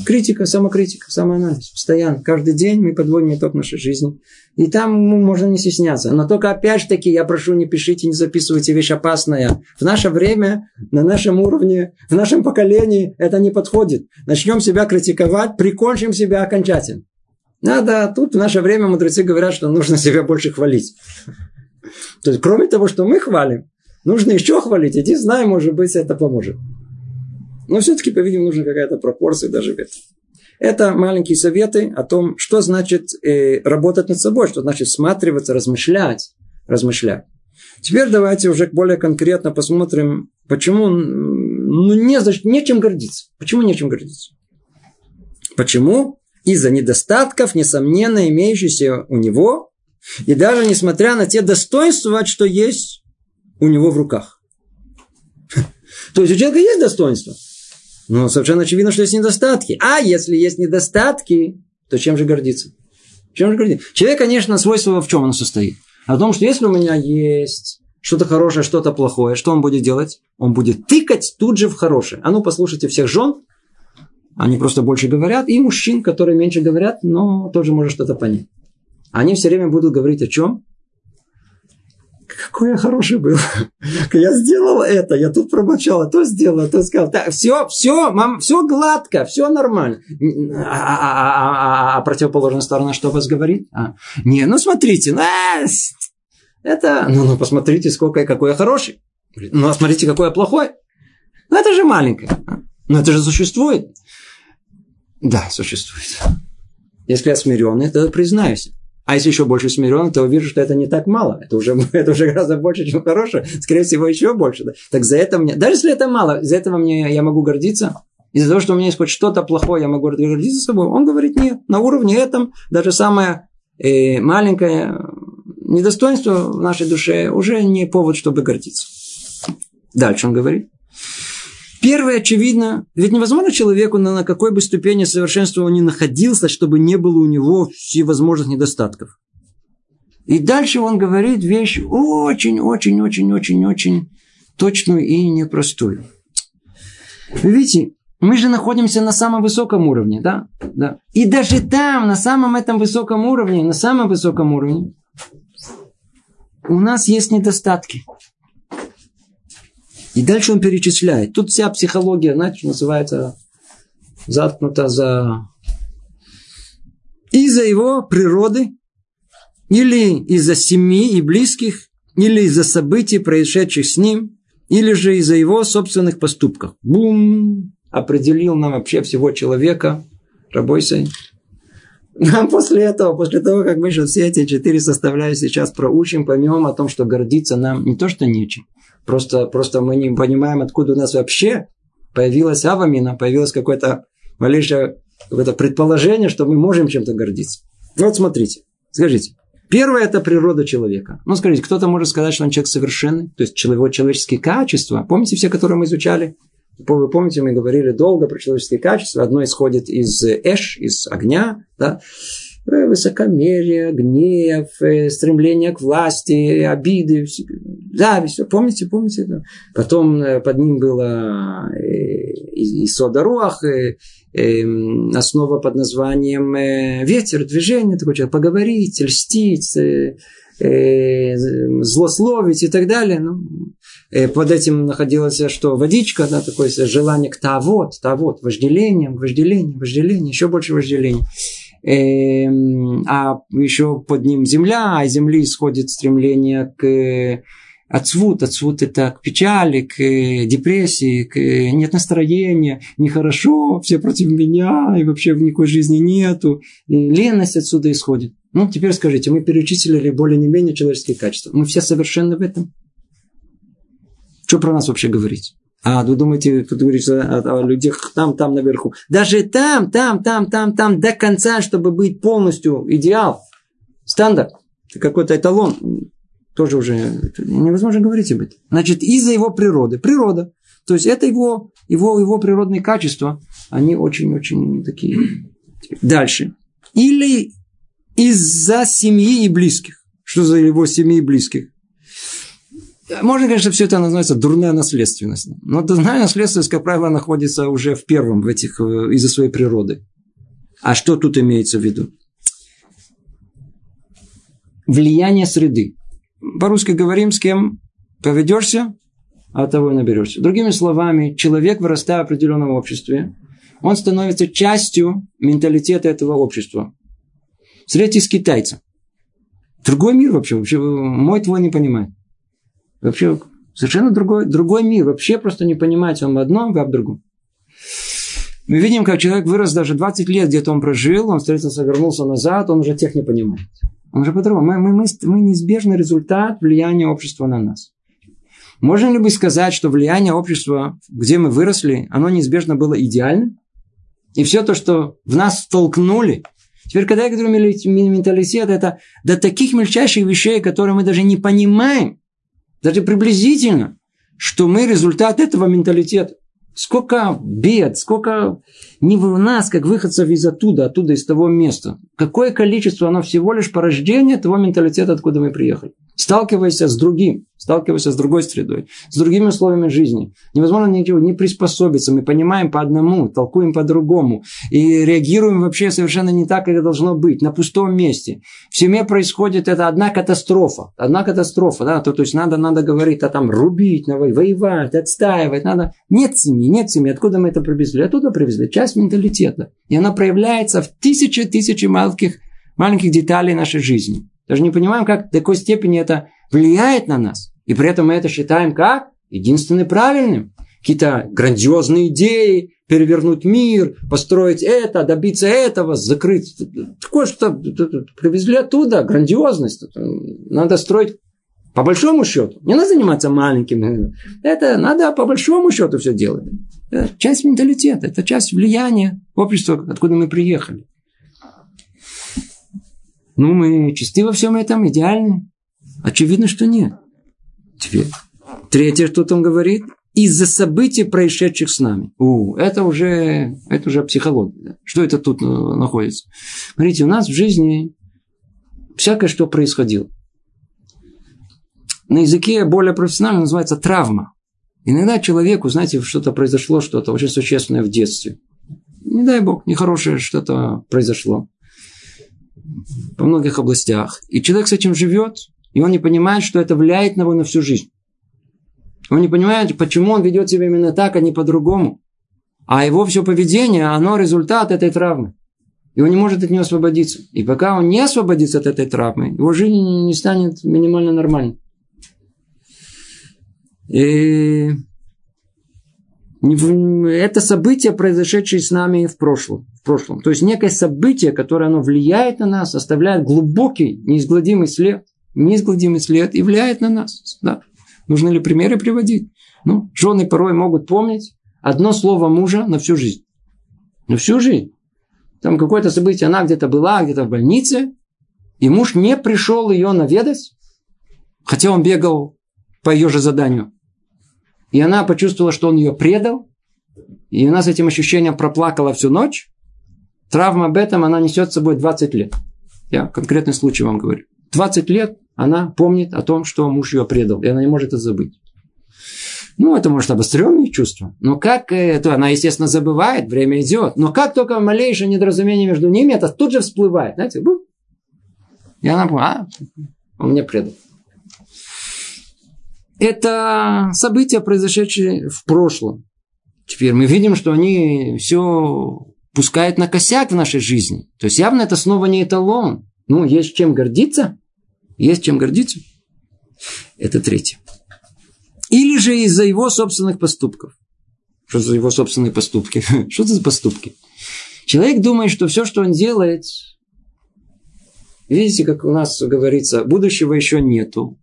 критика, самокритика, самоанализ. Постоянно. Каждый день мы подводим итог нашей жизни. И там ну, можно не стесняться. Но только опять же таки, я прошу, не пишите, не записывайте вещь опасная. В наше время, на нашем уровне, в нашем поколении это не подходит. Начнем себя критиковать, прикончим себя окончательно. Надо, тут в наше время мудрецы говорят, что нужно себя больше хвалить. То есть, кроме того, что мы хвалим, Нужно еще хвалить. Иди, знай, может быть, это поможет. Но все-таки, по-видимому, нужна какая-то пропорция даже в этом. Это маленькие советы о том, что значит э, работать над собой, что значит сматриваться, размышлять, размышлять. Теперь давайте уже более конкретно посмотрим, почему ну, не нечем гордиться. Почему нечем гордиться? Почему? Из-за недостатков, несомненно, имеющихся у него, и даже несмотря на те достоинства, что есть у него в руках. То есть у человека есть достоинство. Но совершенно очевидно, что есть недостатки. А если есть недостатки, то чем же гордиться? Чем же гордиться? Человек, конечно, свойство в чем он состоит? О том, что если у меня есть что-то хорошее, что-то плохое, что он будет делать? Он будет тыкать тут же в хорошее. А ну, послушайте всех жен, они просто больше говорят, и мужчин, которые меньше говорят, но тоже может что-то понять. Они все время будут говорить о чем? Какой я хороший был. Я сделал это, я тут промолчал, а то сделал, а то сказал. Так, все, все, мам, все гладко, все нормально. А, а, а, а, а противоположная сторона что вас говорит? А, не, ну смотрите, ну, это, ну, ну посмотрите, сколько и какой я хороший. Ну, а смотрите, какой я плохой. Ну, это же маленькое. Ну, это же существует. Да, существует. Если я смиренный, то признаюсь. А если еще больше смиренный, то увижу, что это не так мало. Это уже, это уже гораздо больше, чем хорошее. Скорее всего, еще больше. Так за это мне... Даже если это мало, за этого мне, я могу гордиться. Из-за того, что у меня есть хоть что-то плохое, я могу гордиться собой. Он говорит, нет, на уровне этом даже самое э, маленькое недостоинство в нашей душе уже не повод, чтобы гордиться. Дальше он говорит. Первое, очевидно, ведь невозможно человеку на, какой бы ступени совершенства он ни находился, чтобы не было у него всевозможных недостатков. И дальше он говорит вещь очень-очень-очень-очень-очень точную и непростую. Вы видите, мы же находимся на самом высоком уровне, да? да? И даже там, на самом этом высоком уровне, на самом высоком уровне, у нас есть недостатки. И дальше он перечисляет. Тут вся психология, знаете, называется заткнута за... Из-за его природы, или из-за семьи и близких, или из-за событий, происшедших с ним, или же из-за его собственных поступков. Бум! Определил нам вообще всего человека. Рабойся. Нам после этого, после того, как мы сейчас все эти четыре составляющие сейчас проучим, поймем о том, что гордиться нам не то, что нечем, Просто, просто мы не понимаем, откуда у нас вообще появилась авамина, появилось какое-то малейшее какое-то предположение, что мы можем чем-то гордиться. Вот смотрите, скажите. Первое – это природа человека. Ну, скажите, кто-то может сказать, что он человек совершенный, то есть его человеческие качества. Помните все, которые мы изучали? Вы помните, мы говорили долго про человеческие качества. Одно исходит из эш, из огня, да? Э, высокомерие, гнев, э, стремление к власти, обиды, зависть. Помните, помните? Да? Потом э, под ним было и Содаруах, основа под названием ветер, движение, такой человек, поговорить, льстить, злословить и так далее. Ну, под этим находилось что? Водичка, да, такое желание к тавод, тавод, вожделение, вожделение, вожделение, еще больше вожделения. Эм, а еще под ним земля, а из земли исходит стремление к отцвут, отцвут это к печали, к депрессии, к нет настроения, нехорошо, все против меня, и вообще в никакой жизни нету. И леность отсюда исходит. Ну, теперь скажите, мы перечислили более не менее человеческие качества. Мы все совершенны в этом. Что про нас вообще говорить? А вы думаете, тут говорится о, о людях там, там наверху. Даже там, там, там, там, там до конца, чтобы быть полностью идеал, стандарт, какой-то эталон, тоже уже невозможно говорить об этом. Значит, из-за его природы. Природа. То есть это его, его, его природные качества, они очень-очень такие. Дальше. Или из-за семьи и близких. Что за его семьи и близких? Можно, конечно, все это называется дурная наследственность. Но дурная наследственность, как правило, находится уже в первом в этих, э, из-за своей природы. А что тут имеется в виду? Влияние среды. По-русски говорим, с кем поведешься, а того и наберешься. Другими словами, человек, вырастая в определенном обществе, он становится частью менталитета этого общества. Встретитесь с китайцем. Другой мир вообще, вообще мой твой не понимает. Вообще совершенно другой, другой мир. Вообще просто не понимаете, он в одном, вы в другом. Мы видим, как человек вырос даже 20 лет, где-то он прожил, он встретился, вернулся назад, он уже тех не понимает. Он уже по-другому. Мы, мы, мы, мы неизбежный результат влияния общества на нас. Можно ли бы сказать, что влияние общества, где мы выросли, оно неизбежно было идеальным? И все то, что в нас толкнули. Теперь, когда я говорю менталитет, это до таких мельчайших вещей, которые мы даже не понимаем, даже приблизительно, что мы результат этого менталитета. Сколько бед, сколько не в нас, как выходцев из оттуда, оттуда, из того места. Какое количество, оно всего лишь порождение того менталитета, откуда мы приехали. Сталкиваясь с другим, сталкиваясь с другой средой, с другими условиями жизни. Невозможно ничего не приспособиться. Мы понимаем по одному, толкуем по-другому. И реагируем вообще совершенно не так, как должно быть, на пустом месте. В семье происходит это одна катастрофа. Одна катастрофа. Да? То, то есть надо, надо говорить, а там рубить, воевать, отстаивать. Надо... Нет семьи, нет семьи. Откуда мы это привезли? Оттуда привезли. Часть менталитета. И она проявляется в тысячи-тысячи маленьких, маленьких деталей нашей жизни. Даже не понимаем, как в такой степени это влияет на нас. И при этом мы это считаем как единственным правильным. Какие-то грандиозные идеи, перевернуть мир, построить это, добиться этого, закрыть. Такое что привезли оттуда, грандиозность. Надо строить по большому счету. Не надо заниматься маленьким. Это надо по большому счету все делать. Это часть менталитета, это часть влияния общества, откуда мы приехали. Ну, мы чисты во всем этом, идеальны. Очевидно, что нет. Теперь. Третье, что там говорит, из-за событий, происшедших с нами. У, это уже, это уже психология. Что это тут э, находится? Смотрите, у нас в жизни всякое, что происходило на языке более профессионально называется травма. Иногда человеку, знаете, что-то произошло, что-то очень существенное в детстве. Не дай бог, нехорошее что-то произошло. По многих областях. И человек с этим живет, и он не понимает, что это влияет на его на всю жизнь. Он не понимает, почему он ведет себя именно так, а не по-другому. А его все поведение, оно результат этой травмы. И он не может от нее освободиться. И пока он не освободится от этой травмы, его жизнь не станет минимально нормальной. И это событие, произошедшее с нами в прошлом. В прошлом. То есть некое событие, которое оно влияет на нас, оставляет глубокий, неизгладимый след. Неизгладимый след и влияет на нас. Да. Нужно ли примеры приводить? Ну, жены порой могут помнить одно слово мужа на всю жизнь. На всю жизнь. Там какое-то событие, она где-то была, где-то в больнице, и муж не пришел ее наведать, хотя он бегал по ее же заданию. И она почувствовала, что он ее предал. И она с этим ощущением проплакала всю ночь. Травма об этом она несет с собой 20 лет. Я конкретный случай вам говорю. 20 лет она помнит о том, что муж ее предал. И она не может это забыть. Ну, это может обостренные чувства. Но как это, она, естественно, забывает, время идет. Но как только малейшее недоразумение между ними, это тут же всплывает. Знаете, бу. И она а, он мне предал это события, произошедшие в прошлом. Теперь мы видим, что они все пускают на косяк в нашей жизни. То есть явно это снова не эталон. Ну, есть чем гордиться. Есть чем гордиться. Это третье. Или же из-за его собственных поступков. Что за его собственные поступки? Что это за поступки? Человек думает, что все, что он делает, видите, как у нас говорится, будущего еще нету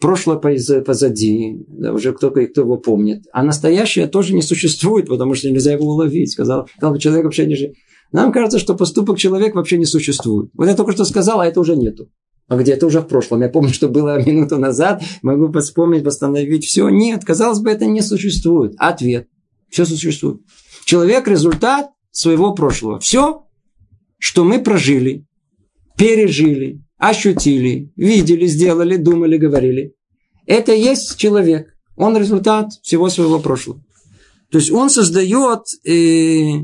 прошлое позади, да, уже кто, кто его помнит. А настоящее тоже не существует, потому что нельзя его уловить. Сказал, сказал человек вообще не жив. Нам кажется, что поступок человека вообще не существует. Вот я только что сказал, а это уже нету. А где это уже в прошлом? Я помню, что было минуту назад, могу вспомнить, восстановить. Все, нет, казалось бы, это не существует. Ответ. Все существует. Человек – результат своего прошлого. Все, что мы прожили, пережили, ощутили, видели, сделали, думали, говорили. Это есть человек. Он результат всего своего прошлого. То есть он создает э,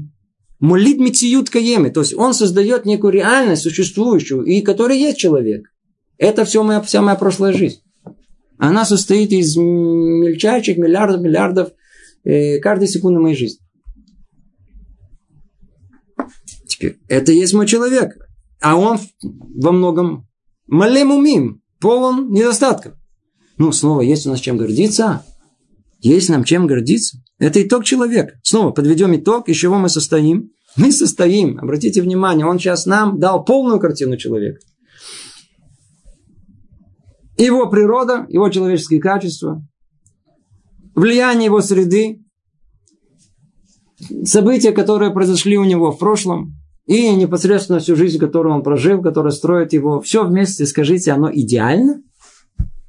молит мициют каемы, то есть он создает некую реальность существующую, и которая есть человек. Это все моя, вся моя прошлая жизнь. Она состоит из мельчайших миллиардов, миллиардов э, каждой секунды моей жизни. Теперь, это есть мой человек. А он во многом малем умим, полон недостатков. Ну, снова, есть у нас чем гордиться? Есть нам чем гордиться? Это итог человека. Снова подведем итог, из чего мы состоим. Мы состоим, обратите внимание, он сейчас нам дал полную картину человека. Его природа, его человеческие качества, влияние его среды, события, которые произошли у него в прошлом, и непосредственно всю жизнь, которую он прожил, которая строит его, все вместе, скажите, оно идеально?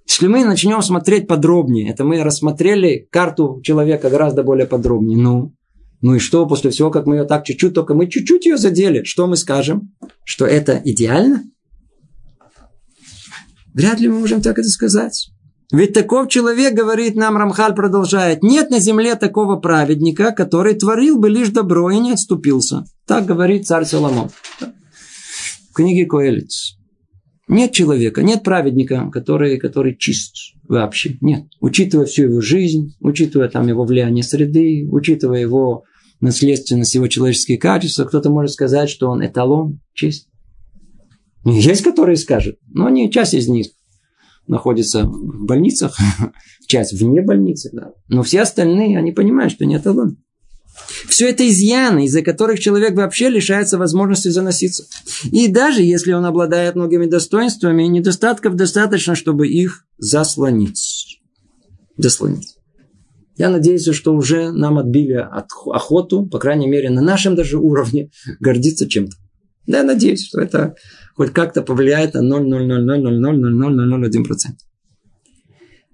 Если мы начнем смотреть подробнее, это мы рассмотрели карту человека гораздо более подробнее. Ну, ну и что, после всего, как мы ее так чуть-чуть, только мы чуть-чуть ее задели, что мы скажем? Что это идеально? Вряд ли мы можем так это сказать. Ведь таков человек, говорит нам Рамхаль, продолжает, нет на земле такого праведника, который творил бы лишь добро и не отступился. Так говорит царь Соломон. В книге Коэлиц. Нет человека, нет праведника, который, который чист вообще. Нет. Учитывая всю его жизнь, учитывая там его влияние среды, учитывая его наследственность, его человеческие качества, кто-то может сказать, что он эталон чист. Есть, которые скажут, но не часть из них находится в больницах, часть вне больницы, да. Но все остальные, они понимают, что нет таланта. Все это изъяны, из-за которых человек вообще лишается возможности заноситься. И даже если он обладает многими достоинствами, недостатков достаточно, чтобы их заслонить. Заслонить. Я надеюсь, что уже нам отбили от охоту, по крайней мере, на нашем даже уровне, гордиться чем-то. Да, я надеюсь, что это хоть как-то повлияет на 0,000000001%.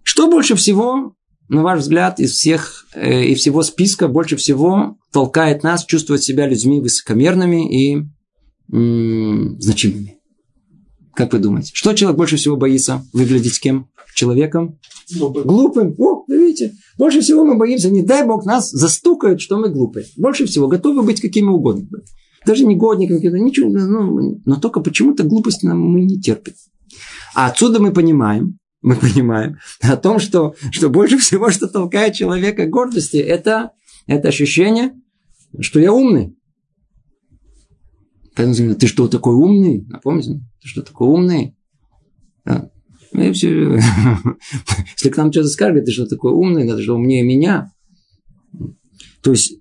Что больше всего, на ваш взгляд, из всех э, и всего списка больше всего толкает нас чувствовать себя людьми высокомерными и м- значимыми? Как вы думаете? Что человек больше всего боится выглядеть кем? Человеком? Глупым. Глупым. О, видите? Больше всего мы боимся, не дай Бог нас застукают, что мы глупые. Больше всего готовы быть какими угодно. Даже негодниками, ничего, ну, но только почему-то глупости нам мы не терпим. А отсюда мы понимаем, мы понимаем о том, что, что больше всего, что толкает человека гордости, это, это ощущение, что я умный. Ты что, такой умный? Напомните, ты что, такой умный? Да. Ну, все... Если к нам что-то скажет, ты что, такой умный, ты что, умнее меня? То есть,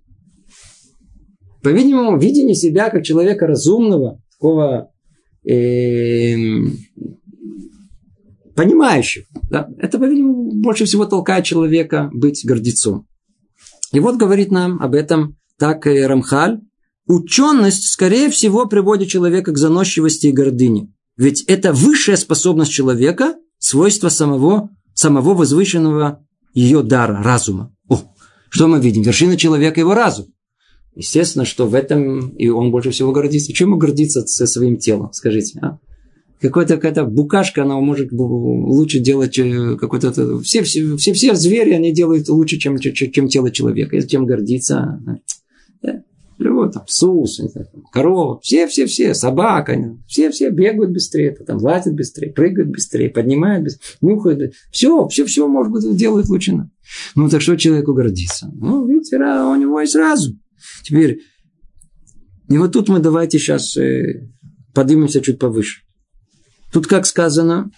по-видимому, видение себя как человека разумного, такого э, понимающих. Да? Это, по-видимому, больше всего толкает человека быть гордецом. И вот говорит нам об этом так и Рамхаль. Ученость, скорее всего, приводит человека к заносчивости и гордыне. Ведь это высшая способность человека, свойство самого, самого возвышенного ее дара, разума. О, что мы видим? Вершина человека – его разум. Естественно, что в этом и он больше всего гордится. Чем ему гордиться со своим телом, скажите? А? какая-то какая-то букашка, она может лучше делать э, какой-то... Все, все, все, все звери, они делают лучше, чем, чем, чем тело человека. И чем гордиться? Да. Любой там сус, корова, все-все-все, собака, все-все бегают быстрее, там лазят быстрее, прыгают быстрее, поднимают быстрее, нюхают. Все, все-все, может быть, делают лучше. Ну, так что человеку гордиться? Ну, видите, у него есть разум. Теперь, и вот тут мы давайте сейчас э, поднимемся чуть повыше. Тут как сказано,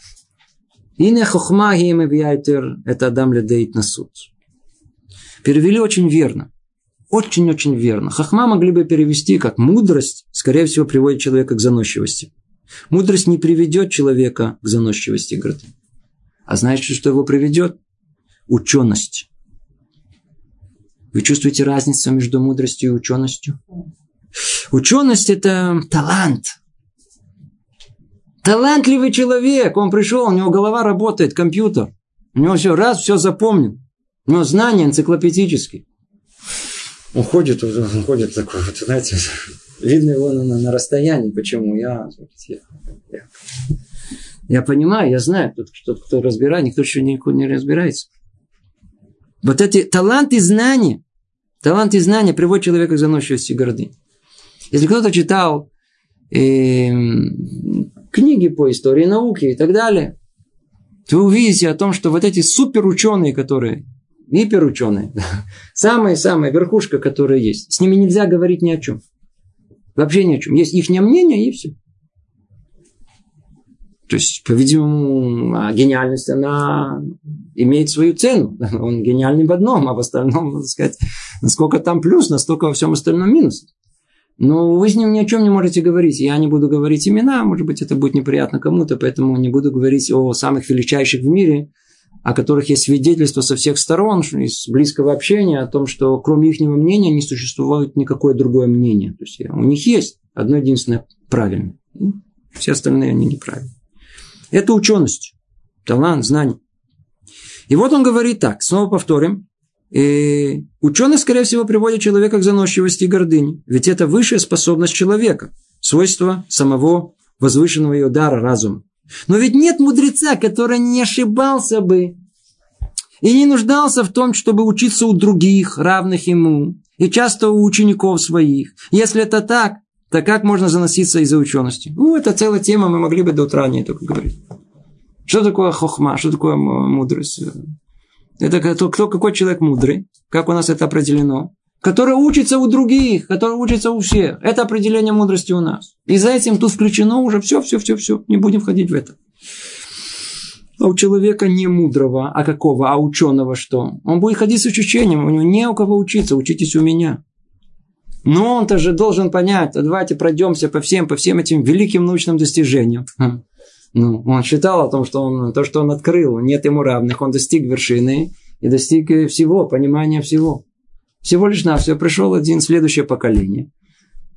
Ине хохма это Адам ледеит на суд. Перевели очень верно. Очень-очень верно. Хахма могли бы перевести как мудрость, скорее всего, приводит человека к заносчивости. Мудрость не приведет человека к заносчивости и А знаете, что его приведет? Ученость. Вы чувствуете разницу между мудростью и ученостью? Ученость – это талант – Талантливый человек, он пришел, у него голова работает, компьютер. У него все, раз, все запомнил. У него знания энциклопедические. Он ходит, он ходит такой, вот, знаете, видно его на, на расстоянии. Почему? Я, я, я, я понимаю, я знаю, кто, кто, кто разбирает, никто еще не, не разбирается. Вот эти таланты знания, таланты знания приводят человека к заносчивости горды. Если кто-то читал э, книги по истории науки и так далее, то вы увидите о том, что вот эти суперученые, которые, гиперученые, самая-самая верхушка, которая есть, с ними нельзя говорить ни о чем. Вообще ни о чем. Есть их мнение и все. То есть, по-видимому, а гениальность, она имеет свою цену. Он гениальный в одном, а в остальном, так сказать, насколько там плюс, настолько во всем остальном минус. Но вы с ним ни о чем не можете говорить. Я не буду говорить имена, может быть, это будет неприятно кому-то, поэтому не буду говорить о самых величайших в мире, о которых есть свидетельство со всех сторон, из близкого общения, о том, что кроме их мнения не существует никакое другое мнение. То есть у них есть одно единственное правильное. Все остальные они неправильные. Это ученость, талант, знание. И вот он говорит так, снова повторим, и ученый, скорее всего, приводит человека к заносчивости и гордыне. Ведь это высшая способность человека, свойство самого возвышенного ее дара разума. Но ведь нет мудреца, который не ошибался бы и не нуждался в том, чтобы учиться у других, равных ему, и часто у учеников своих. Если это так, то как можно заноситься из-за учености? Ну, это целая тема, мы могли бы до утра не только говорить. Что такое хохма, что такое мудрость? Это кто, кто, какой человек мудрый? Как у нас это определено? Который учится у других, который учится у всех. Это определение мудрости у нас. И за этим тут включено уже все, все, все, все. Не будем входить в это. А у человека не мудрого, а какого, а ученого что? Он будет ходить с учением, у него не у кого учиться, учитесь у меня. Но он-то же должен понять, а давайте пройдемся по всем, по всем этим великим научным достижениям. Ну, он считал о том, что он, то, что он открыл, нет ему равных, он достиг вершины и достиг всего, понимания всего. Всего лишь на все пришел один следующее поколение.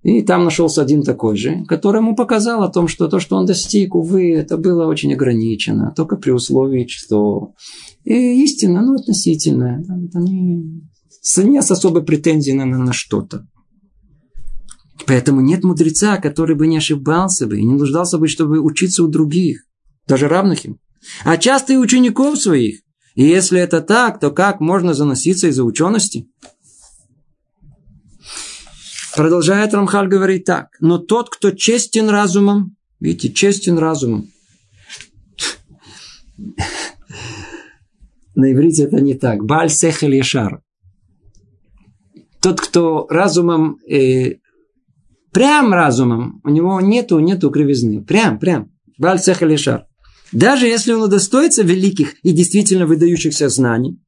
И там нашелся один такой же, который ему показал о том, что то, что он достиг, увы, это было очень ограничено, только при условии, что и истина, ну, относительная. Это не, не с особой претензией на, на что-то. Поэтому нет мудреца, который бы не ошибался бы и не нуждался бы, чтобы учиться у других, даже равных им. А часто и учеников своих. И если это так, то как можно заноситься из-за учености? Продолжает Рамхаль говорить так. Но тот, кто честен разумом, видите, честен разумом. На иврите это не так. Баль сехель ешар. Тот, кто разумом, э, прям разумом, у него нету, нету кривизны. Прям, прям. Баль сехель ешар. Даже если он удостоится великих и действительно выдающихся знаний,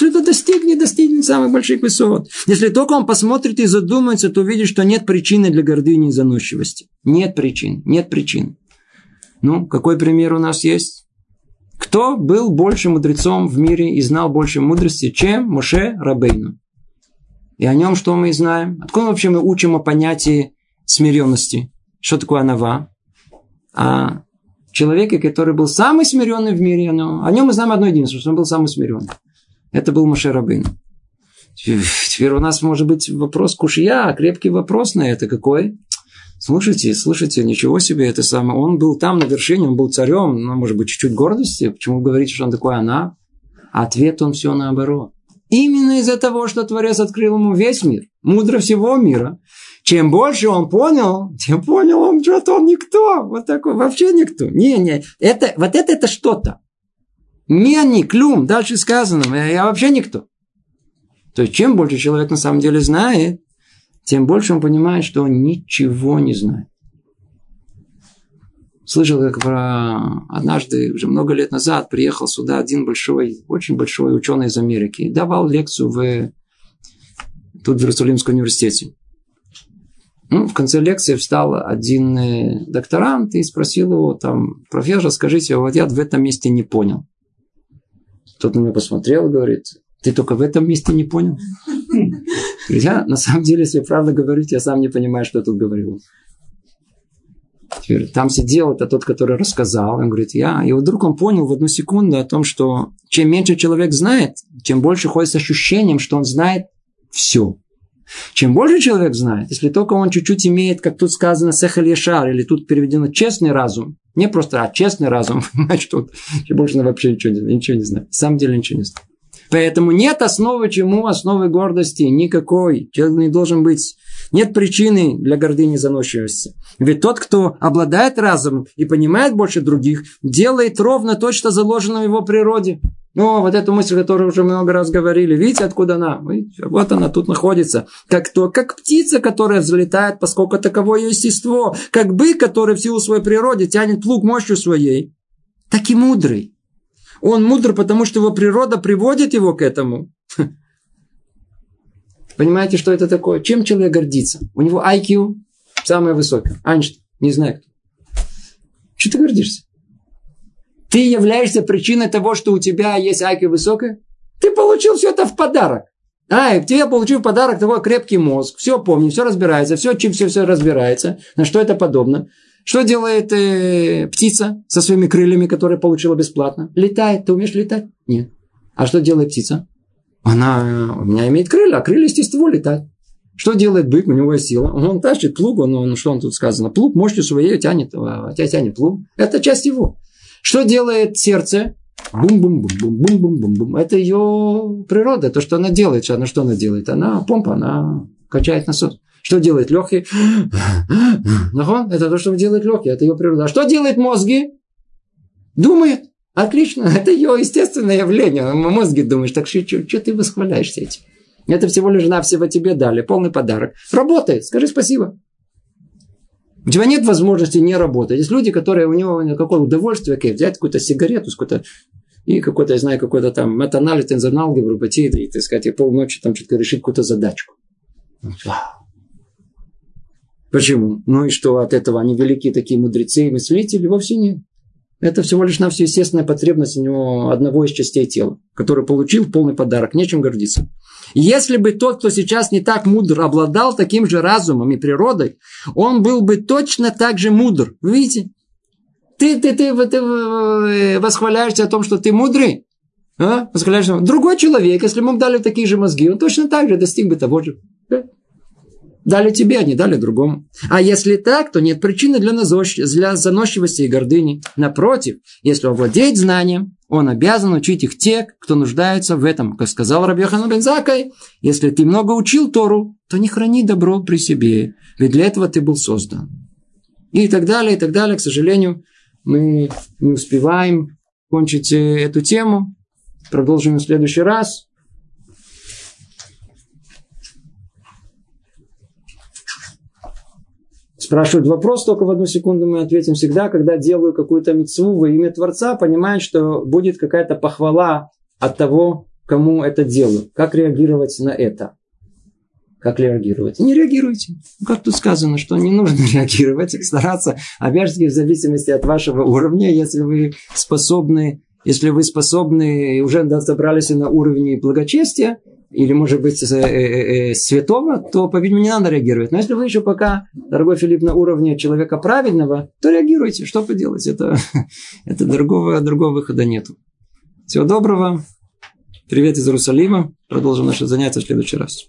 это достигнет, достигнет самых больших высот. Если только он посмотрит и задумается, то увидит, что нет причины для гордыни и заносчивости. Нет причин, нет причин. Ну, какой пример у нас есть? Кто был больше мудрецом в мире и знал больше мудрости, чем Моше Рабейну? И о нем что мы знаем? Откуда вообще мы учим о понятии смиренности? Что такое анава? А человеке, который был самый смиренный в мире, но о нем мы знаем одно единственное, что он был самый смиренный. Это был Моше Рабейну. Теперь у нас может быть вопрос кушья, крепкий вопрос на это какой? Слушайте, слушайте, ничего себе, это самое. Он был там на вершине, он был царем, ну, может быть, чуть-чуть гордости. Почему вы говорите, что он такой она? Ответ он все наоборот. Именно из-за того, что Творец открыл ему весь мир, мудро всего мира. Чем больше он понял, тем понял он, что он никто. Вот такой, вообще никто. Не, не, это, вот это это что-то. Не они, клюм, дальше сказано, я вообще никто. То есть, чем больше человек на самом деле знает, тем больше он понимает, что он ничего не знает. Слышал, как про... однажды, уже много лет назад, приехал сюда один большой, очень большой ученый из Америки. И давал лекцию в... тут в Иерусалимском университете. Ну, в конце лекции встал один э, докторант и спросил его, там, профессор, скажите, вот я в этом месте не понял. Тот на меня посмотрел и говорит, ты только в этом месте не понял? Я, на самом деле, если правда говорить, я сам не понимаю, что я тут говорил. Теперь, там сидел это тот, который рассказал. Он говорит, я. И вдруг он понял в одну секунду о том, что чем меньше человек знает, тем больше ходит с ощущением, что он знает все. Чем больше человек знает, если только он чуть-чуть имеет, как тут сказано, сехаль ешар, или тут переведено честный разум, не просто, а честный разум, что чем больше он вообще ничего не, ничего не знает. На самом деле ничего не знает. Поэтому нет основы чему, основы гордости никакой. Человек не должен быть. Нет причины для гордыни заносчивости. Ведь тот, кто обладает разумом и понимает больше других, делает ровно то, что заложено в его природе. Ну, вот эту мысль, которую уже много раз говорили. Видите, откуда она? Вот она тут находится. Как то, как птица, которая взлетает, поскольку таково ее естество. Как бык, который в силу своей природы тянет плуг мощью своей. Так и мудрый. Он мудр, потому что его природа приводит его к этому. Понимаете, что это такое? Чем человек гордится? У него IQ самое высокое. Айнштейн. Не знаю кто. Что ты гордишься? Ты являешься причиной того, что у тебя есть IQ высокое? Ты получил все это в подарок. А, тебе получил в подарок такой крепкий мозг. Все помнит, все разбирается, все, чем все, все разбирается. На что это подобно? Что делает э, птица со своими крыльями, которые получила бесплатно? Летает. Ты умеешь летать? Нет. А что делает птица? Она у меня имеет крылья, а крылья естественно летать. Что делает бык? У него есть сила. Он тащит плуг, он, он, что он тут сказано? Плуг мощью своей тянет, а, тебя тянет плуг. Это часть его. Что делает сердце? Бум-бум-бум-бум-бум-бум-бум. Это ее природа, то, что она делает. Она что она делает? Она помпа, она качает насос. Что делает легкий? Это то, что делает легкий, это ее природа. А что делает мозги? Думает. Отлично, это ее естественное явление. Мозги думаешь, так что, что, ты восхваляешься этим? Это всего лишь навсего тебе дали, полный подарок. Работай, скажи спасибо. У тебя нет возможности не работать. Есть люди, которые у него какое удовольствие, как взять какую-то сигарету, какую-то и какой-то, я знаю, какой-то там метанализ, тензорный алгебру, пойти и, так сказать, и полночи там что-то решить какую-то задачку. Почему? Ну и что от этого они великие такие мудрецы и мыслители? Вовсе нет. Это всего лишь на все естественная потребность у него одного из частей тела, который получил полный подарок, нечем гордиться. Если бы тот, кто сейчас не так мудр, обладал таким же разумом и природой, он был бы точно так же мудр. Вы видите? Ты, ты, ты, ты, ты восхваляешься о том, что ты мудрый. А? Восхваляешься. Другой человек, если ему дали такие же мозги, он точно так же достиг бы того же. Дали тебе, а не дали другому. А если так, то нет причины для, назощ... для заносчивости и гордыни. Напротив, если он владеет знанием, он обязан учить их те, кто нуждается в этом. Как сказал Рабьяхан Бензакай, если ты много учил Тору, то не храни добро при себе, ведь для этого ты был создан. И так далее, и так далее. К сожалению, мы не успеваем кончить э, эту тему. Продолжим в следующий раз. Спрашивают вопрос, только в одну секунду мы ответим всегда, когда делаю какую-то мецву во имя Творца, понимаю, что будет какая-то похвала от того, кому это делаю. Как реагировать на это? Как реагировать? Не реагируйте. Как тут сказано, что не нужно реагировать, стараться, опять в зависимости от вашего уровня, если вы способны если вы способны, уже добрались на уровне благочестия, или, может быть, э, э, э, святого, то, по-видимому, не надо реагировать. Но если вы еще пока, дорогой Филипп, на уровне человека праведного, то реагируйте. Что поделать? Это, это другого, другого выхода нету. Всего доброго. Привет из Иерусалима. Продолжим наше занятие в следующий раз.